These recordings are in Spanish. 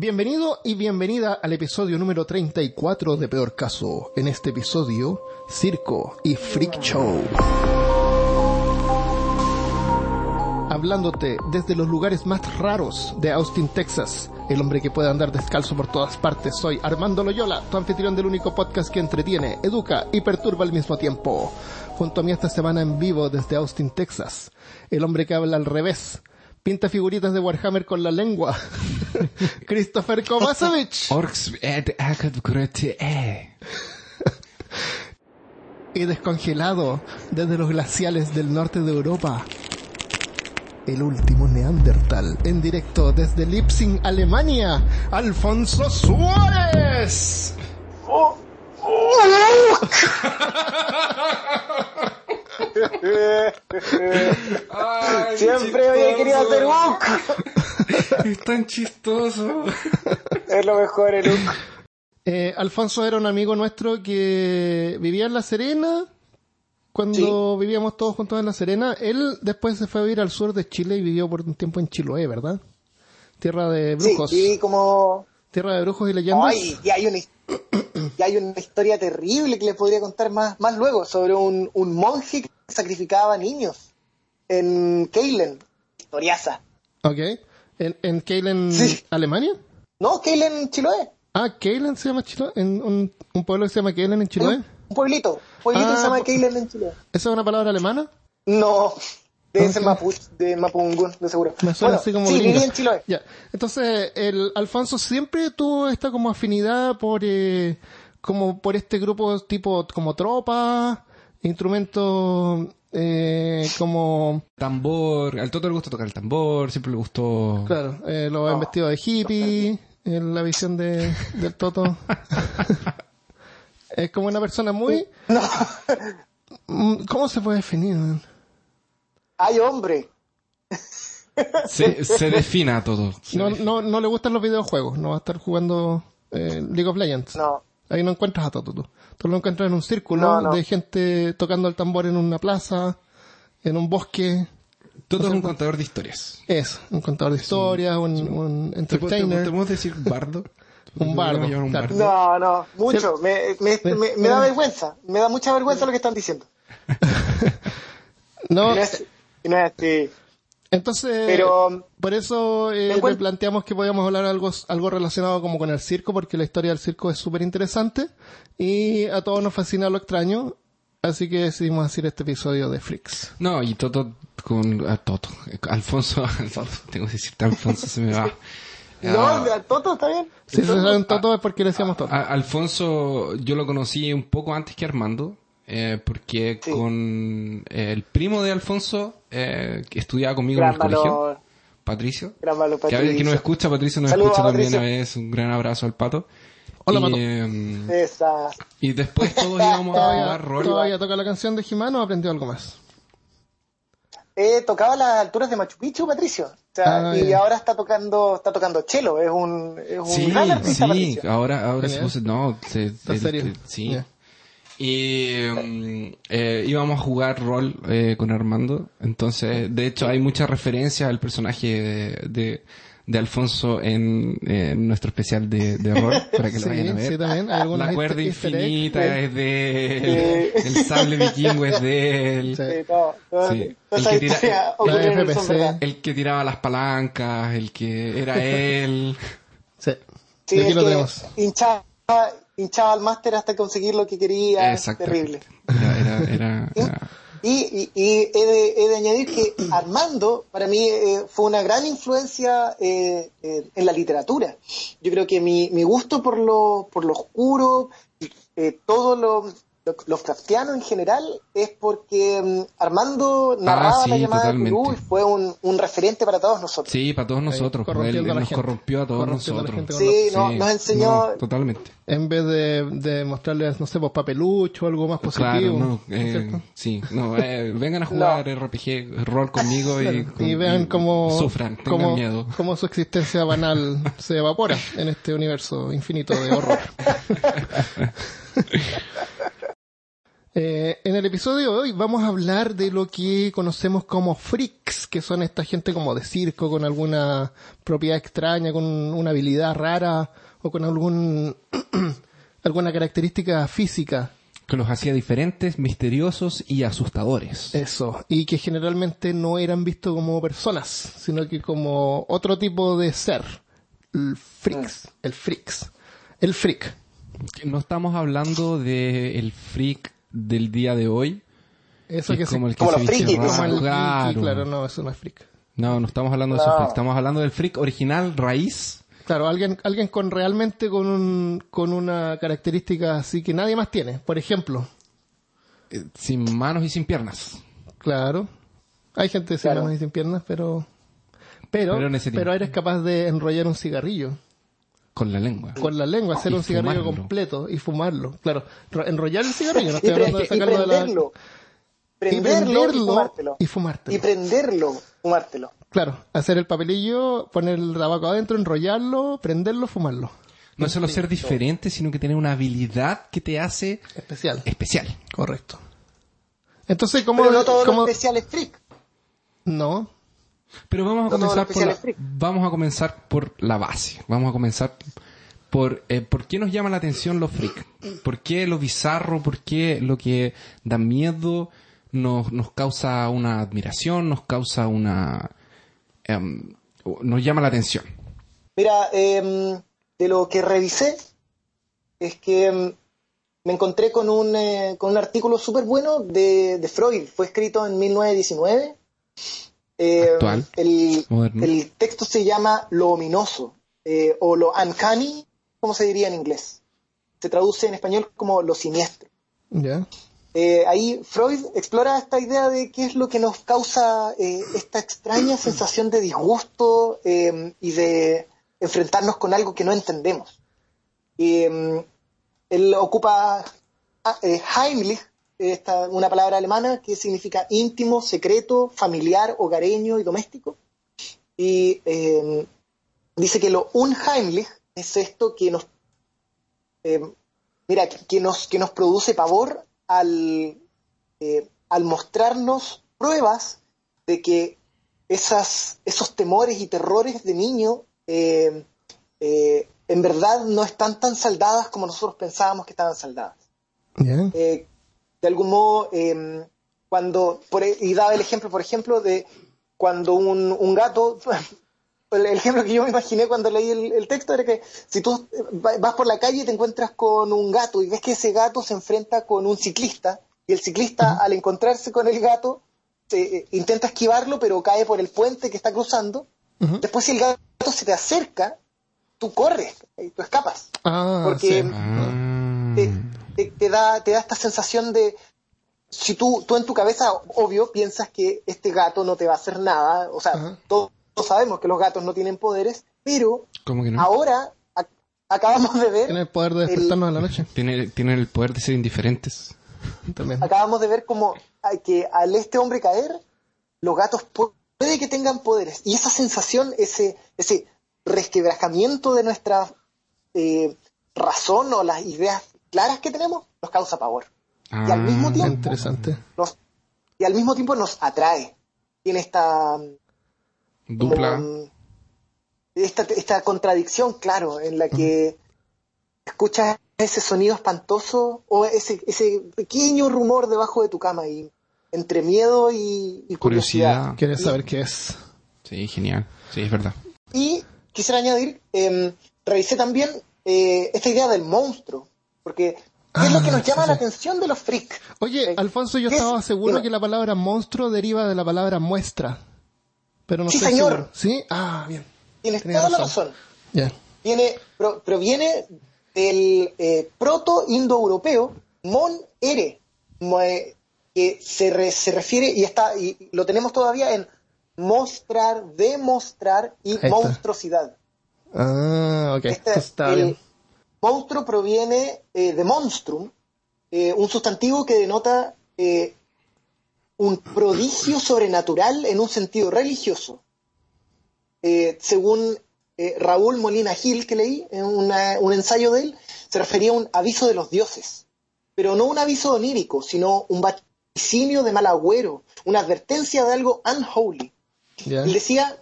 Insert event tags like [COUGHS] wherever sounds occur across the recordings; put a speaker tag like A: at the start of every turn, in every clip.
A: Bienvenido y bienvenida al episodio número 34 de Peor Caso. En este episodio, Circo y Freak Show. Hablándote desde los lugares más raros de Austin, Texas, el hombre que puede andar descalzo por todas partes, soy Armando Loyola, tu anfitrión del único podcast que entretiene, educa y perturba al mismo tiempo. Junto a mí esta semana en vivo desde Austin, Texas, el hombre que habla al revés, pinta figuritas de Warhammer con la lengua. [LAUGHS] Christopher Kovacevic.
B: Orks ed agad gröte e.
A: y descongelado desde los glaciales del norte de Europa. El último Neandertal, en directo desde Leipzig, Alemania, Alfonso Suárez. [LAUGHS]
C: Siempre había querido hacer Hook. [LAUGHS]
B: Es tan chistoso.
C: Es lo mejor el Hook.
A: Eh, Alfonso era un amigo nuestro que vivía en La Serena. Cuando vivíamos todos juntos en La Serena, él después se fue a vivir al sur de Chile y vivió por un tiempo en Chiloé, ¿verdad? Tierra de
C: Sí,
A: brujos.
C: y como...
A: Tierra de brujos y leyendas.
C: Ay, y hay una, y hay una historia terrible que les podría contar más, más luego sobre un, un monje que sacrificaba niños en Keilen. Historiaza.
A: Ok. ¿En, en Keilen,
C: Sí.
A: Alemania?
C: No, Keilen, Chiloé.
A: Ah, Keilen se llama Chiloé. ¿En un, un pueblo que se llama Keilen en Chiloé?
C: Un pueblito. Un pueblito
A: Ah,
C: que se llama Keilen en Chiloé.
A: ¿Esa es una palabra alemana?
C: No, debe ser Mapuche, de Mapungún, de seguro.
A: Me suena
C: Bueno,
A: así como
C: sí, viví en Chiloé.
A: Ya. Entonces, el Alfonso siempre tuvo esta como afinidad por eh, como por este grupo tipo como tropa, instrumentos eh, como
B: Tambor. Al Toto le gusta tocar el tambor, siempre le gustó.
A: claro, eh, lo han vestido de hippie, en la visión de del Toto. [LAUGHS] es como una persona muy Mm, ¿Cómo se puede definir?
C: Hay hombre. [LAUGHS]
B: Se, se defina todo.
A: No, no, no le gustan los videojuegos, no va a estar jugando eh, League of Legends.
C: No.
A: Ahí no encuentras a Toto tú. Tú lo encuentras en un círculo
C: No, no.
A: de gente tocando el tambor en una plaza, en un bosque.
B: Todo es un contador de historias.
A: Es un contador de historias, un, un
B: ¿Te, te,
A: entertainer.
B: te podemos decir bardo? [LAUGHS]
A: Un bardo,
B: un
A: claro.
B: bardo.
C: No, no, mucho.
A: Sí.
C: Me, me,
A: Sí.
C: me, me da vergüenza. Me da mucha vergüenza lo que están diciendo. [LAUGHS]
A: No,
C: Y no es,
A: entonces,
C: Pero-
A: por eso eh, le planteamos que podíamos hablar algo, algo relacionado como con el circo, porque la historia del circo es súper interesante y a todos nos fascina lo extraño. Así que decidimos hacer este episodio de Flix.
B: No, y Toto con... A Toto. Alfonso, [LAUGHS] Alfonso. Tengo que decirte Alfonso, se me va. [LAUGHS]
C: No,
B: Ah,
C: Toto está bien.
A: Si se sabe un Toto es porque le decíamos Toto.
B: A- Alfonso, yo lo conocí un poco antes que Armando, eh, porque
C: Sí.
B: con eh, el primo de Alfonso, eh, que estudiaba conmigo
C: Gran
B: en el colegio,
C: valor.
B: Patricio,
C: Gran valor,
B: que a veces que
C: Patricio.
B: nos escucha, Patricio nos
C: Saludos
B: escucha
C: a
B: también a
C: Patricio.
B: veces, un gran abrazo al pato.
A: Hola,
B: y,
A: Pato.
B: eh,
C: Esa.
B: y después todos íbamos a [LAUGHS] jugar rol.
A: todavía toca la canción de Jimano o aprendió algo más.
C: Eh, tocaba a las alturas de Machu Picchu, Patricio. O sea,
A: Ah,
C: y
A: ya.
C: ahora está tocando, está tocando cello. Es un, es un
B: Sí,
C: gran artista,
B: sí,
C: Patricio.
B: ahora, ahora se puso, no, se,
A: ¿En
B: el-
A: serio?
B: el- sí.
A: Ya.
B: Y mm, eh, íbamos a jugar rol eh, con Armando. Entonces, de hecho, hay mucha referencia al personaje de, de, de Alfonso en, en nuestro especial de, de rol, para que lo [LAUGHS]
A: Sí,
B: vayan a ver.
A: sí, también.
B: La cuerda infinita es de él.
C: Sí. [LAUGHS]
B: El sable vikingo es de él.
A: Sí.
C: Sí, todo, todo-
B: Sí.
C: todas
B: El que tira-. El tiraba las palancas, el que era [LAUGHS] él.
A: Sí.
C: Sí,
A: y aquí lo tenemos.
C: Hinchaba, hinchaba al máster hasta conseguir lo que quería. Terrible.
B: Era, era, era- [LAUGHS] era-
C: Y, y, y he, de, he de añadir que Armando, para mí, eh, fue una gran influencia eh, eh, en la literatura. Yo creo que mi, mi gusto por lo, por lo oscuro, eh, todo lo, Lovecraftiano en general, es porque mm, Armando narraba
B: Ah, sí,
C: la llamada
B: totalmente.
C: de Cthulhu y fue un, un referente para todos nosotros.
B: Sí, para todos nosotros. pues, él, nos
A: gente.
B: corrompió a todos nosotros.
C: Sí, no- nos enseñó-
B: no, totalmente.
A: En vez de, de mostrarles, no sé, pues papelucho o algo más positivo.
B: Claro, no.
A: ¿no es
B: eh, sí, no. eh, [LAUGHS] vengan a jugar RPG, rol conmigo y,
A: y vean cómo,
B: sufran, tengan
A: cómo,
B: miedo.
A: cómo su existencia banal [LAUGHS] se evapora en este universo infinito de horror. [LAUGHS] Eh, en el episodio de hoy vamos a hablar de lo que conocemos como freaks, que son esta gente como de circo, con alguna propiedad extraña, con una habilidad rara o con algún [CLEARS THROAT] alguna característica física.
B: Que los hacía diferentes, misteriosos y asustadores.
A: Eso, y que generalmente no eran vistos como personas, sino que como otro tipo de ser. El freaks, el freaks, el freak.
B: No estamos hablando de el freak del día de hoy.
A: Eso
B: que
A: que
B: es como
A: se,
B: el que
C: como
B: se raro,
A: como el
B: claro.
A: claro, no, eso no es freak.
B: No, no estamos hablando de esos freaks. Estamos hablando del freak original, raíz.
A: Claro, alguien, alguien con realmente con un, con una característica así que nadie más tiene. Por ejemplo,
B: eh, sin manos y sin piernas.
A: claro, hay gente sin
C: Claro.
A: manos y sin piernas, pero, pero,
B: pero
A: eres capaz de enrollar un cigarrillo
B: Con la lengua.
A: con la lengua, hacer
B: Y
A: un cigarrillo
B: fumarlo.
A: completo y fumarlo. Claro, ro- enrollar el cigarrillo, no [LAUGHS]
C: Y,
A: estoy hablando de
C: y
A: sacarlo de la...
C: prenderlo.
A: y
C: Prenderlo y fumártelo.
A: y fumártelo.
C: Y prenderlo, fumártelo.
A: Claro, hacer el papelillo, poner el tabaco adentro, enrollarlo, prenderlo, fumarlo.
B: No es solo ser diferente, sino que tener una habilidad que te hace
A: Especial.
B: especial.
A: Correcto. Entonces, ¿cómo...?
C: Pero no todo
A: cómo-
C: lo especial es freak.
A: No,
B: Pero vamos a
C: lo
B: comenzar por la, vamos a comenzar por la base. Vamos a comenzar por eh, por qué nos llama la atención los freak. ¿Por qué lo bizarro? ¿Por qué lo que da miedo nos, nos causa una admiración? Nos causa una em, nos llama la atención.
C: Mira, em, de lo que revisé es que em, me encontré con un, eh, con un artículo súper bueno de, de Freud. Fue escrito en 1919. Eh,
B: Actual.
C: El, el texto se llama Lo ominoso eh, o lo uncanny, como se diría en inglés. Se traduce en español como lo siniestro.
A: ya.
C: Eh, ahí Freud explora esta idea de qué es lo que nos causa eh, esta extraña [CLEARS THROAT] sensación de disgusto eh, y de enfrentarnos con algo que no entendemos. Eh, él ocupa ah, Heimlich, esta, una palabra alemana que significa íntimo, secreto, familiar, hogareño y doméstico. Y eh, dice que lo unheimlich es esto que nos eh, mira, que, nos, que nos produce pavor al, eh, al mostrarnos pruebas de que esas, esos temores y terrores de niño eh, eh, en verdad no están tan saldadas como nosotros pensábamos que estaban saldadas.
A: Ya.
C: Eh, de algún modo, eh, cuando, por, e- y daba el ejemplo, por ejemplo, de cuando un, un gato, [LAUGHS] el ejemplo que yo me imaginé cuando leí el, el texto era que si tú eh, va- vas por la calle y te encuentras con un gato y ves que ese gato se enfrenta con un ciclista y el ciclista al encontrarse con el gato se- eh, intenta esquivarlo pero cae por el puente que está cruzando. Después si el gato se te acerca, tú corres, y tú escapas
A: Ah,
C: Porque-
A: sí.
B: Ah.
C: Te, da, te da esta sensación de, si tú, tú en tu cabeza, obvio, piensas que este gato no te va a hacer nada, o sea,
A: Ajá.
C: todos, todos sabemos que los gatos no tienen poderes, pero
B: ¿Cómo que no?
C: ahora ac- acabamos de ver,
A: Tiene el poder de despertarnos en la noche.
B: Tiene, tienen el poder de ser indiferentes. [LAUGHS]
A: También.
C: acabamos de ver como que al este hombre caer, los gatos pu- puede que tengan poderes, y esa sensación, ese, ese resquebrajamiento de nuestra eh, razón o las ideas claras que tenemos, nos causa pavor. Y al mismo
B: Ah,
C: tiempo-
A: Interesante.
C: nos, y al mismo tiempo nos atrae. Tiene esta,
B: Dupla.
C: como, esta, esta contradicción, claro, en la que escuchas ese sonido espantoso o ese, ese pequeño rumor debajo de tu cama y entre miedo y, y curiosidad.
B: Curiosidad.
A: ¿Quieres saber qué es?
B: Sí, genial. Sí, es verdad.
C: Y quisiera añadir, eh, revisé también eh, esta idea del monstruo, porque ¿qué es lo que
A: Ah,
C: nos llama
A: sí,
C: la atención de los freaks?
A: Oye, Alfonso, yo estaba seguro que la palabra monstruo deriva de la palabra muestra. Pero no
C: Sí,
A: estoy
C: señor.
A: seguro. ¿Sí? Ah, bien.
C: Tienes
A: Tenía
C: toda la
A: razón.
C: viene, pro- proviene del eh, proto-indoeuropeo mon ere, que se, re- se refiere, y está y lo tenemos todavía en mostrar, demostrar y monstruosidad.
A: Ah, ok.
C: Este,
A: está
C: el
A: bien.
C: Monstruo proviene eh, de monstrum, eh, un sustantivo que denota eh, un prodigio sobrenatural en un sentido religioso. Según Raúl Molina Gil, que leí en una- un ensayo de él, se refería a un aviso de los dioses. pero no un aviso onírico, sino un vaticinio de mal agüero, una advertencia de algo unholy. Decía,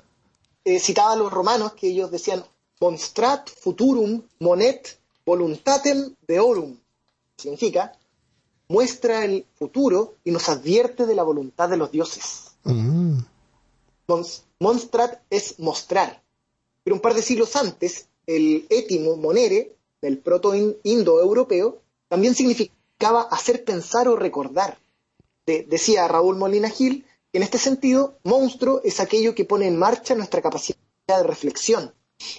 C: citaba a los romanos que ellos decían, monstrat futurum monet voluntatem deorum. Significa, muestra el futuro y nos advierte de la voluntad de los dioses.
A: Mm.
C: Mons- monstrat es mostrar. Pero un par de siglos antes, el étimo monere, del proto-indoeuropeo, también significaba hacer pensar o recordar. De- decía Raúl Molina Gil que en este sentido, monstruo es aquello que pone en marcha nuestra capacidad de reflexión,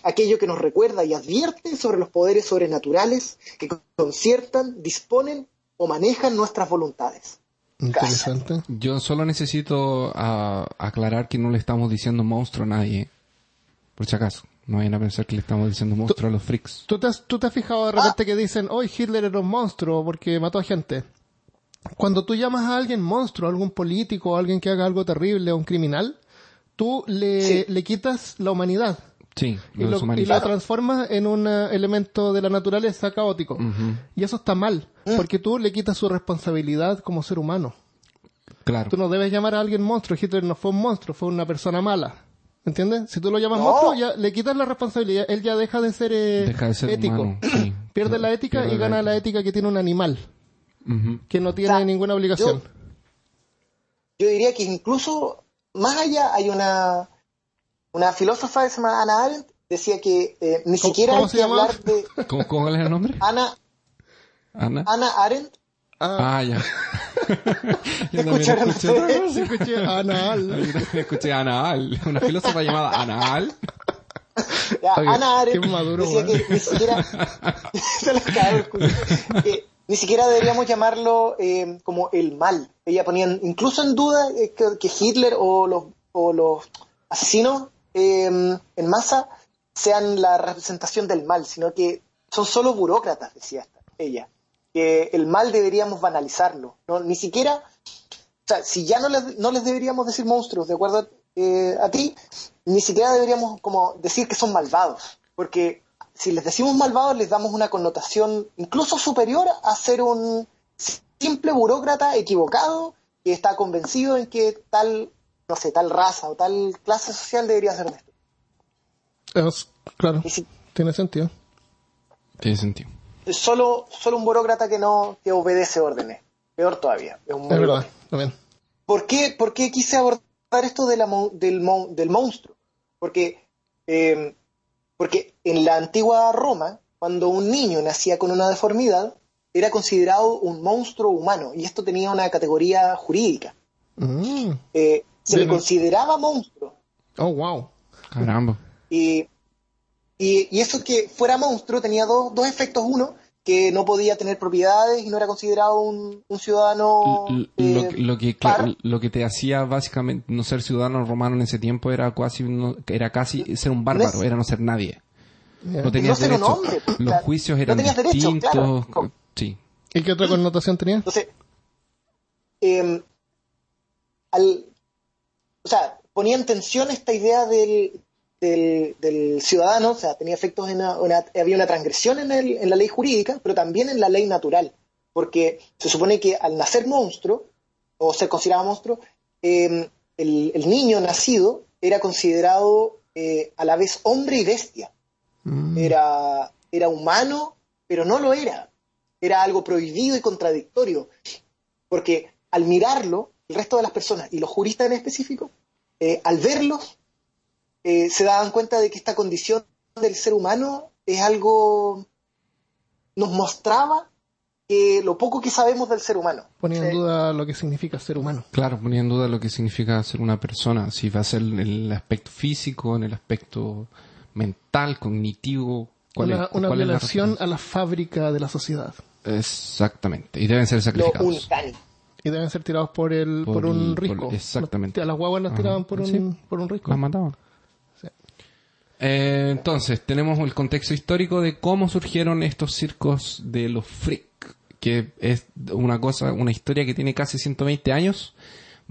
C: aquello que nos recuerda y advierte sobre los poderes sobrenaturales que conciertan, disponen o manejan nuestras voluntades.
A: Interesante.
B: Yo solo necesito ah, aclarar que no le estamos diciendo monstruo a nadie. Por si acaso. No vayan a pensar que le estamos diciendo monstruo a los freaks.
A: ¿Tú te, has, ¿Tú te has fijado de repente que dicen, hoy Hitler era un monstruo porque mató a gente? Cuando tú llamas a alguien monstruo, a algún político, a alguien que haga algo terrible, a un criminal, tú le,
C: Sí.
A: le quitas la humanidad
B: Sí,
A: y
B: lo
A: y lo transformas en un eh, elemento de la naturaleza caótico. Y eso está mal, porque tú le quitas su responsabilidad como ser humano.
B: Claro.
A: Tú no debes llamar a alguien monstruo. Hitler no fue un monstruo, fue una persona mala. ¿Entiendes? Si tú lo llamas
C: No.
A: monstruo, ya le quitas la responsabilidad. Él ya deja de ser, eh,
B: Deja de ser
A: ético.
B: sí. [CLEARS THROAT]
A: Pierde la ética
B: Pierde
A: y gana la ética que tiene un animal, que no tiene
C: O sea,
A: ninguna obligación.
C: yo diría que incluso más allá hay una, una filósofa que se llama Ana Arendt, decía que eh, ni
A: ¿Cómo-
C: siquiera hay que hablar de
B: ¿Cómo, ¿Cómo es el nombre?
C: Ana,
B: Ana.
C: Ana Arendt.
A: Ah,
B: Ah, ya. [LAUGHS] Yo
C: ¿Escucharon
B: escuché,
A: sí, escuché anal.
B: escuché una filósofa llamada Anaal.
C: Ya,
A: Oye,
C: Ana Arendt
A: maduro,
C: decía que ni siquiera [LAUGHS] que ni siquiera deberíamos llamarlo eh, como el mal. Ella ponía incluso en duda eh, que, que Hitler o los, o los asesinos eh, en masa sean la representación del mal, sino que son solo burócratas, decía esta- ella. Que el mal deberíamos banalizarlo. ¿no? Ni siquiera o sea, si ya no les, no les deberíamos decir monstruos, de acuerdo eh, a ti, ni siquiera deberíamos como decir que son malvados, porque si les decimos malvados les damos una connotación incluso superior a ser un simple burócrata equivocado que está convencido en que tal, no sé, tal raza o tal clase social debería ser de esto.
A: Es- claro,
C: si
A: tiene sentido.
B: Tiene sentido.
C: solo, solo un burócrata que no que obedece órdenes, peor todavía. Es, un
A: Es verdad, también.
C: ¿Por qué, por qué quise abordar esto de la mon- del, mon- del monstruo? Porque, eh, porque en la antigua Roma, cuando un niño nacía con una deformidad, era considerado un monstruo humano, y esto tenía una categoría jurídica.
A: Mm.
C: Eh, se le consideraba monstruo.
A: Oh, wow.
B: Caramba.
C: Y, y, y eso que fuera monstruo tenía dos, dos efectos. Uno, que no podía tener propiedades y no era considerado un, un ciudadano.
B: L-
C: eh,
B: lo, lo que
C: par.
B: lo que te hacía básicamente no ser ciudadano romano en ese tiempo era casi no- era casi ser un bárbaro,
C: No es-
B: era no ser nadie. No tenías
C: No ser un
B: derecho.
C: hombre,
B: Los
C: claro.
B: juicios
C: No
B: eran
C: derecho,
B: distintos.
C: claro.
B: Sí.
A: ¿Y qué otra connotación tenía?
C: Entonces, eh, al, o sea, ponía en tensión esta idea del, del, del ciudadano, o sea, tenía efectos en una, una- había una transgresión en, el- en la ley jurídica, pero también en la ley natural, porque se supone que al nacer monstruo, o ser considerado monstruo, eh, el, el niño nacido era considerado eh, a la vez hombre y bestia.
A: Mm.
C: Era, era humano, pero no lo era. Era algo prohibido y contradictorio. Porque al mirarlo, el resto de las personas, y los juristas en específico, eh, al verlos, eh, se daban cuenta de que esta condición del ser humano es algo, nos mostraba que lo poco que sabemos del ser humano.
A: Ponía en duda lo que significa ser humano.
B: Claro, ponía en duda lo que significa ser una persona, si va a ser en el aspecto físico, en el aspecto mental, cognitivo, cuál
A: Una,
B: es,
A: una
B: cuál es la
A: violación a la fábrica de la sociedad.
B: Exactamente, y deben ser sacrificados.
A: Y deben ser tirados por el
B: Por
A: por, un
B: el- por-
A: risco.
B: exactamente.
A: A las guaguas las
B: Ajá.
A: tiraban por un,
B: Sí.
A: por un risco.
B: Las mataban.
A: Sí.
B: Eh, entonces, tenemos el contexto histórico de cómo surgieron estos circos de los freak, que es una cosa, una historia que tiene casi 120 años,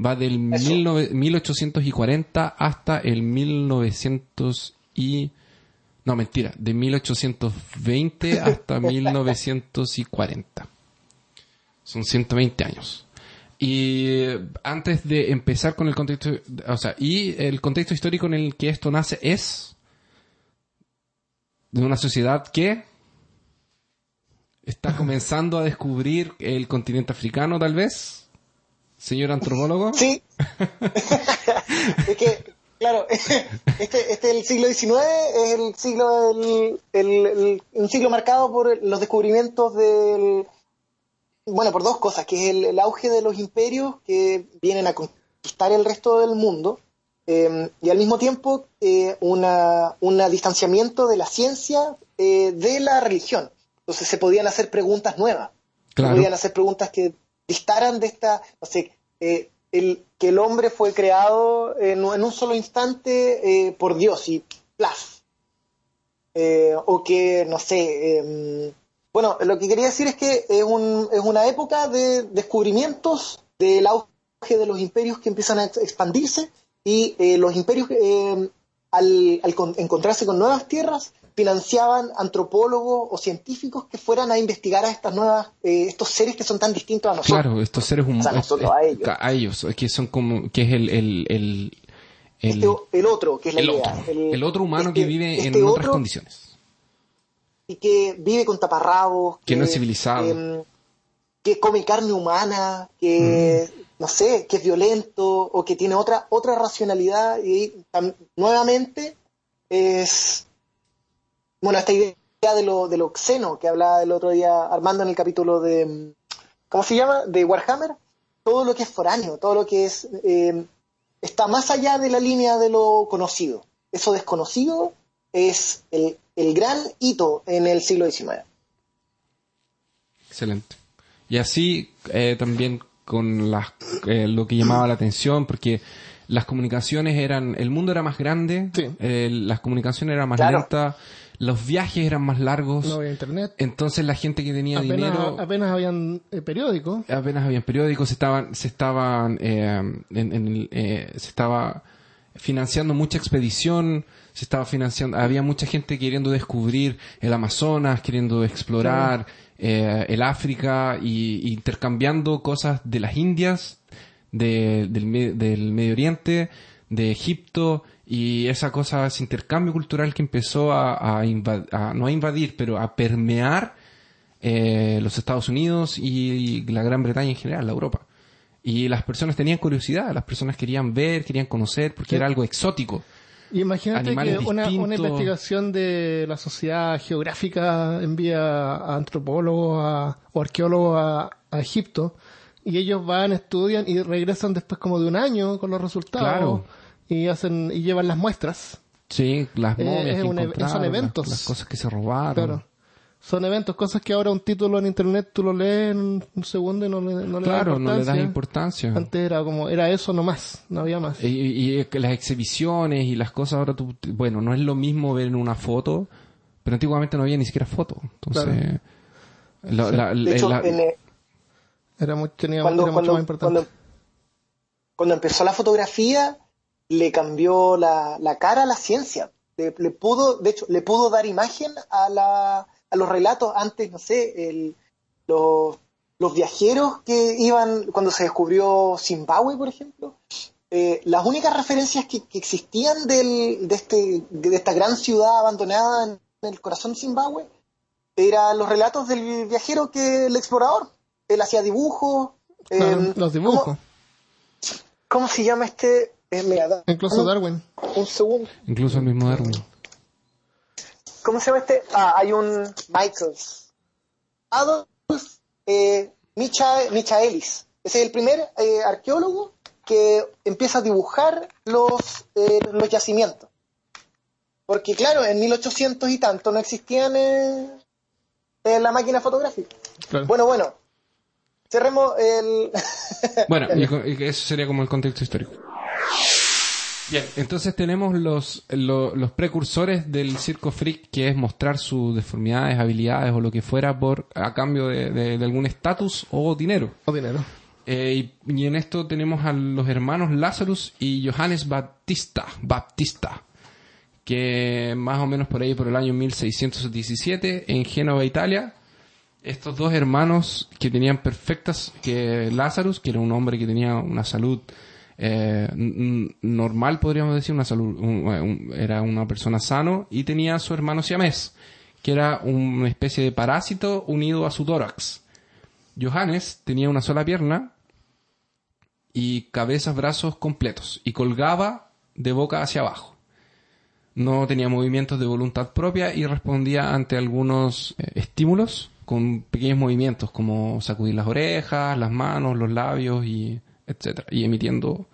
B: va del
C: Eso.
B: 19 1840 hasta el 1900 y... No, mentira, de 1820 hasta [LAUGHS] 1940. Son 120 años. Y antes de empezar con el contexto, o sea, y el contexto histórico en el que esto nace es de una sociedad que está comenzando a descubrir el continente africano, tal vez, señor antropólogo.
C: Sí. [LAUGHS] es que, claro, [LAUGHS] este, este el siglo XIX es el siglo del, el- un siglo marcado por los descubrimientos del bueno, por dos cosas, que es el, el auge de los imperios que vienen a conquistar el resto del mundo eh, y al mismo tiempo eh, una, un distanciamiento de la ciencia eh, de la religión. Entonces se podían hacer preguntas nuevas,
B: Claro.
C: se podían hacer preguntas que distaran de esta, no sé, eh, el, que el hombre fue creado en, en un solo instante eh, por Dios y plas. Eh, o que, no sé, em, bueno, lo que quería decir es que es, un- es una época de descubrimientos del auge de los imperios que empiezan a ex- expandirse y eh, los imperios eh, al, al con- encontrarse con nuevas tierras financiaban antropólogos o científicos que fueran a investigar a estas nuevas eh, estos seres que son tan distintos a nosotros.
B: Claro, estos seres
C: O
B: humanos.
C: sea, nosotros a ellos.
B: a ellos, que son como, que es el, el, el, el,
C: Este- el otro, que es la
B: el
C: idea.
B: otro, el otro humano que
C: este-
B: vive en
C: este
B: otras condiciones.
C: Y que vive con taparrabos,
B: Que no es civilizado.
C: em, que come carne humana, que
B: Mm.
C: no sé, que es violento o que tiene otra otra racionalidad y nuevamente es bueno esta idea de lo de lo xeno que hablaba el otro día Armando en el capítulo de em, ¿cómo se llama? de Warhammer, todo lo que es foráneo, todo lo que es em, está más allá de la línea de lo conocido. Eso desconocido es el, el gran hito en el siglo XIX.
B: Excelente. Y así eh, también con las, eh, lo que llamaba la atención, porque las comunicaciones eran, el mundo era más grande,
A: Sí.
B: eh, las comunicaciones eran más
C: Claro.
B: lentas, los viajes eran más largos,
A: No había internet.
B: entonces la gente que tenía
A: Apenas,
B: dinero
A: apenas habían eh, periódicos.
B: apenas habían periódicos, se estaban, se estaban, eh, en- en el, eh, se estaba financiando mucha expedición, se estaba financiando, había mucha gente queriendo descubrir el Amazonas, queriendo explorar eh, el África y, y intercambiando cosas de las Indias, de- del, me- del Medio Oriente, de Egipto y esa cosa, ese intercambio cultural que empezó a, a a- no a invadir, pero a permear eh, los Estados Unidos y, la Gran Bretaña en general, la Europa. Y las personas tenían curiosidad, las personas querían ver, querían conocer, porque
A: Sí.
B: era algo exótico.
A: Y imagínate que una, una investigación de la sociedad geográfica envía a antropólogos a- o arqueólogos a, a Egipto y ellos van, estudian y regresan después como de un año con los resultados
B: Claro.
A: y hacen y llevan las muestras.
B: Sí, las
A: Eh,
B: momias
A: es
B: que
A: un e- son
B: las-
A: eventos.
B: Las, cosas que se robaron.
A: Claro. Son eventos, cosas que ahora un título en internet tú lo lees en un, un segundo y no le, no le das
B: Claro, no le das
A: importancia. Antes era como, era eso nomás, no había más.
B: Y, y- las exhibiciones y las cosas ahora tú, bueno, no es lo mismo ver en una foto, pero antiguamente no había ni siquiera foto. Entonces, la- la-
C: De hecho,
B: la-
C: en, eh,
A: Era, muy, tenía,
C: cuando,
A: era mucho
C: cuando,
A: más importante.
C: cuando, cuando empezó la fotografía, le cambió la, la cara a la ciencia. Le, le pudo, de hecho, le pudo dar imagen a, la, a los relatos antes, no sé, el, los, los viajeros que iban, cuando se descubrió Zimbabue, por ejemplo, eh, las únicas referencias que, que existían del, de, este, de esta gran ciudad abandonada en el corazón de Zimbabue eran los relatos del viajero que el explorador. Él hacía dibujos.
A: No,
C: eh,
A: los dibujos.
C: ¿Cómo, cómo se llama este? Eh, mira, da-
A: Incluso
C: un,
A: Darwin.
C: un segundo.
B: incluso el mismo Darwin.
C: ¿Cómo se llama este? Ah, hay un Michaels. Adolf eh, Micha- Michaelis. Ese es el primer eh, arqueólogo que empieza a dibujar los, eh, los yacimientos. Porque claro, en 1800 y tanto no existían eh, eh, la máquina fotográfica.
A: Claro.
C: Bueno, bueno. Cerremos el...
B: Bueno, [LAUGHS] y eso sería como el contexto histórico. Bien, entonces tenemos los, lo- los precursores del circo freak, que es mostrar sus deformidades, habilidades o lo que fuera por a cambio de, de- de algún estatus o dinero.
A: O dinero.
B: Eh, y, y en esto tenemos a los hermanos Lazarus y Johannes Baptista, Baptista, que más o menos por ahí por el año 1617 en Génova, Italia, estos dos hermanos que tenían perfectas, que Lazarus, que era un hombre que tenía una salud eh, normal, podríamos decir, una salud, era una persona sano, y tenía a su hermano siamés, que era una especie de parásito unido a su tórax. Johannes tenía una sola pierna y cabezas, brazos completos, y colgaba de boca hacia abajo. No tenía movimientos de voluntad propia y respondía ante algunos eh, estímulos con pequeños movimientos como sacudir las orejas, las manos, los labios y etcétera, y emitiendo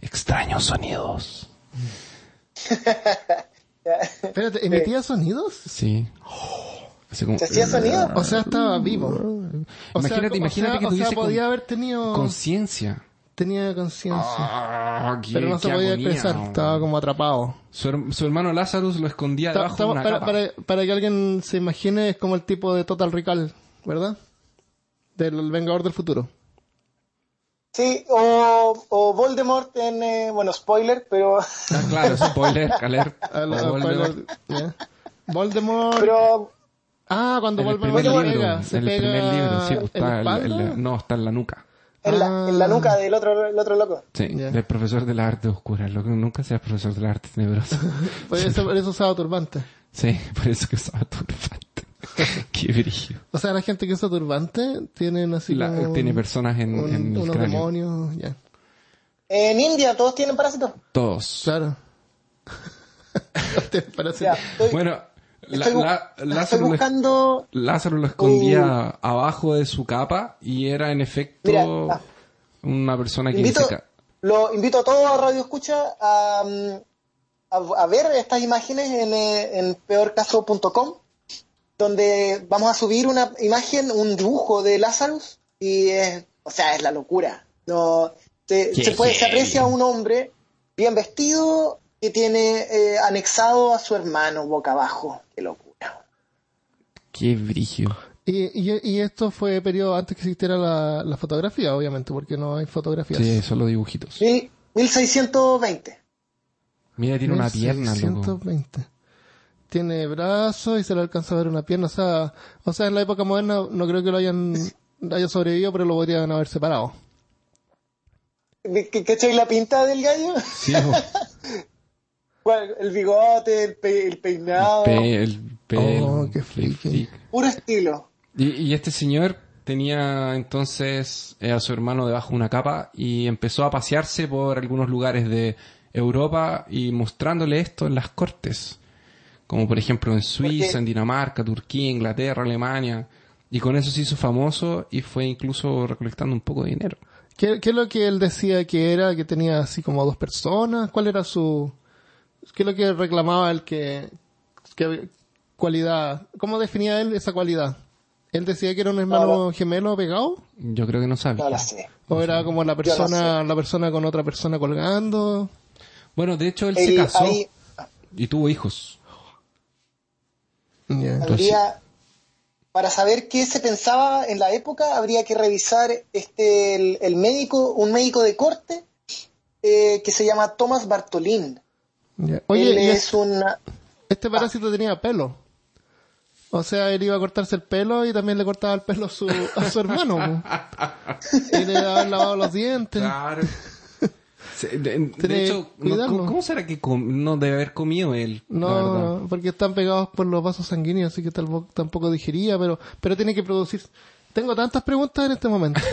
B: extraños sonidos.
A: Espérate, ¿emitía sonidos?
B: Sí. Así como-
C: ¿Se hacía sonido?
A: O sea, estaba vivo. O sea,
B: Imagínate-
A: o
B: imagínate
A: sea-
B: que
A: o sea,
B: tuviese con-
A: podía haber tenido...
B: conciencia.
A: Tenía conciencia.
B: Ah,
A: pero no se podía
B: agonía,
A: expresar. Estaba como atrapado.
B: Su, su hermano Lazarus lo escondía debajo de una
A: para,
B: capa.
A: para- para que alguien se imagine, es como el tipo de Total Recall, ¿verdad? Del Vengador del Futuro.
C: Sí, o, o Voldemort en, eh, bueno, spoiler, pero,
B: Ah, claro, spoiler, [LAUGHS] alert.
A: Al-
B: Voldemort.
A: Voldemort.
C: pero
A: ah, cuando
B: En el
A: Voldemort
B: libro,
A: pega, se
B: el
C: Ah,
A: pega
B: primer libro, sí, está en la- en la-
A: espalda.
B: no, está en la nuca.
C: en la, en la nuca del otro, el otro loco.
B: Sí,
A: Ya.
B: del profesor de las artes oscuras. Lo que nunca seas profesor de las artes tenebrosas. [LAUGHS]
A: Por eso, por eso usaba turbante.
B: Sí, por eso que usaba turbante. [LAUGHS] Qué brillo.
A: O sea, la gente que usa turbante tienen así
B: La-
A: como
B: tiene personas en,
A: un-
B: en el
A: unos
B: cráneo.
A: demonios, ya.
C: En India todos tienen parásitos.
B: Todos.
A: Claro. [LAUGHS]
C: Ya, estoy,
B: Bueno, la-
C: estoy bu-
B: la-
C: estoy
B: Lázaro, lo,
C: buscando...
B: Lázaro lo escondía abajo de su capa y era en efecto
C: Mira, ah.
B: una persona que
C: Invito,
B: se
C: lo invito a todos a Radio Escucha a, mm, a, a ver estas imágenes en, eh, en peorcaso.com, donde vamos a subir una imagen, un dibujo de Lazarus, y es, o sea, es la locura. No, se, puede, se aprecia un hombre bien vestido que tiene eh, anexado a su hermano boca abajo. Qué locura.
B: Qué brillo.
A: Y, y, y esto fue periodo antes que existiera la, la fotografía, obviamente, porque no hay fotografías.
B: Sí, solo dibujitos.
C: Mil- 1620.
B: Mira, tiene una pierna, loco.
A: 1620. Tiene brazos y se le alcanza a ver una pierna. O sea, o sea, en la época moderna no creo que lo hayan haya sobrevivido, pero lo podrían haber separado.
C: ¿Qué- ¿Cachai la pinta del gallo?
B: Sí. [LAUGHS]
C: Bueno, el bigote, el, pe- el peinado,
B: Pe- el pelo.
A: Oh, qué
C: puro estilo.
B: Y, y este señor tenía entonces eh, a su hermano debajo de una capa y empezó a pasearse por algunos lugares de Europa y mostrándole esto en las cortes. Como por ejemplo en Suiza, en Dinamarca, Turquía, Inglaterra, Alemania. Y con eso se hizo famoso y fue incluso recolectando un poco de dinero.
A: ¿Qué, ¿Qué es lo que él decía que era? Que tenía así como dos personas. ¿Cuál era su... ¿Qué es lo que reclamaba el que... que cualidad? ¿Cómo definía él esa cualidad? ¿Él decía que era un hermano gemelo pegado?
B: Yo creo que no sabía.
C: No la sé.
A: ¿O era como la
C: Yo no
A: persona, la persona con otra persona colgando?
B: Bueno, de hecho él se casó
C: ahí
B: y tuvo hijos.
C: Habría, para saber qué se pensaba en la época, habría que revisar este el, el médico, un médico de corte eh, que se llama Thomas Bartolín.
A: Oye, y
C: es una
A: este parásito tenía pelo. O sea, él iba a cortarse el pelo y también le cortaba el pelo a su, a su hermano. [LAUGHS] y le daba lavado los dientes.
B: Claro. De, hecho, no. ¿cómo, será que no debe haber comido él?
A: No, no, porque están pegados por los vasos sanguíneos, así que tal- tampoco digería, pero, pero tiene que producir. Tengo tantas preguntas en este momento. [LAUGHS]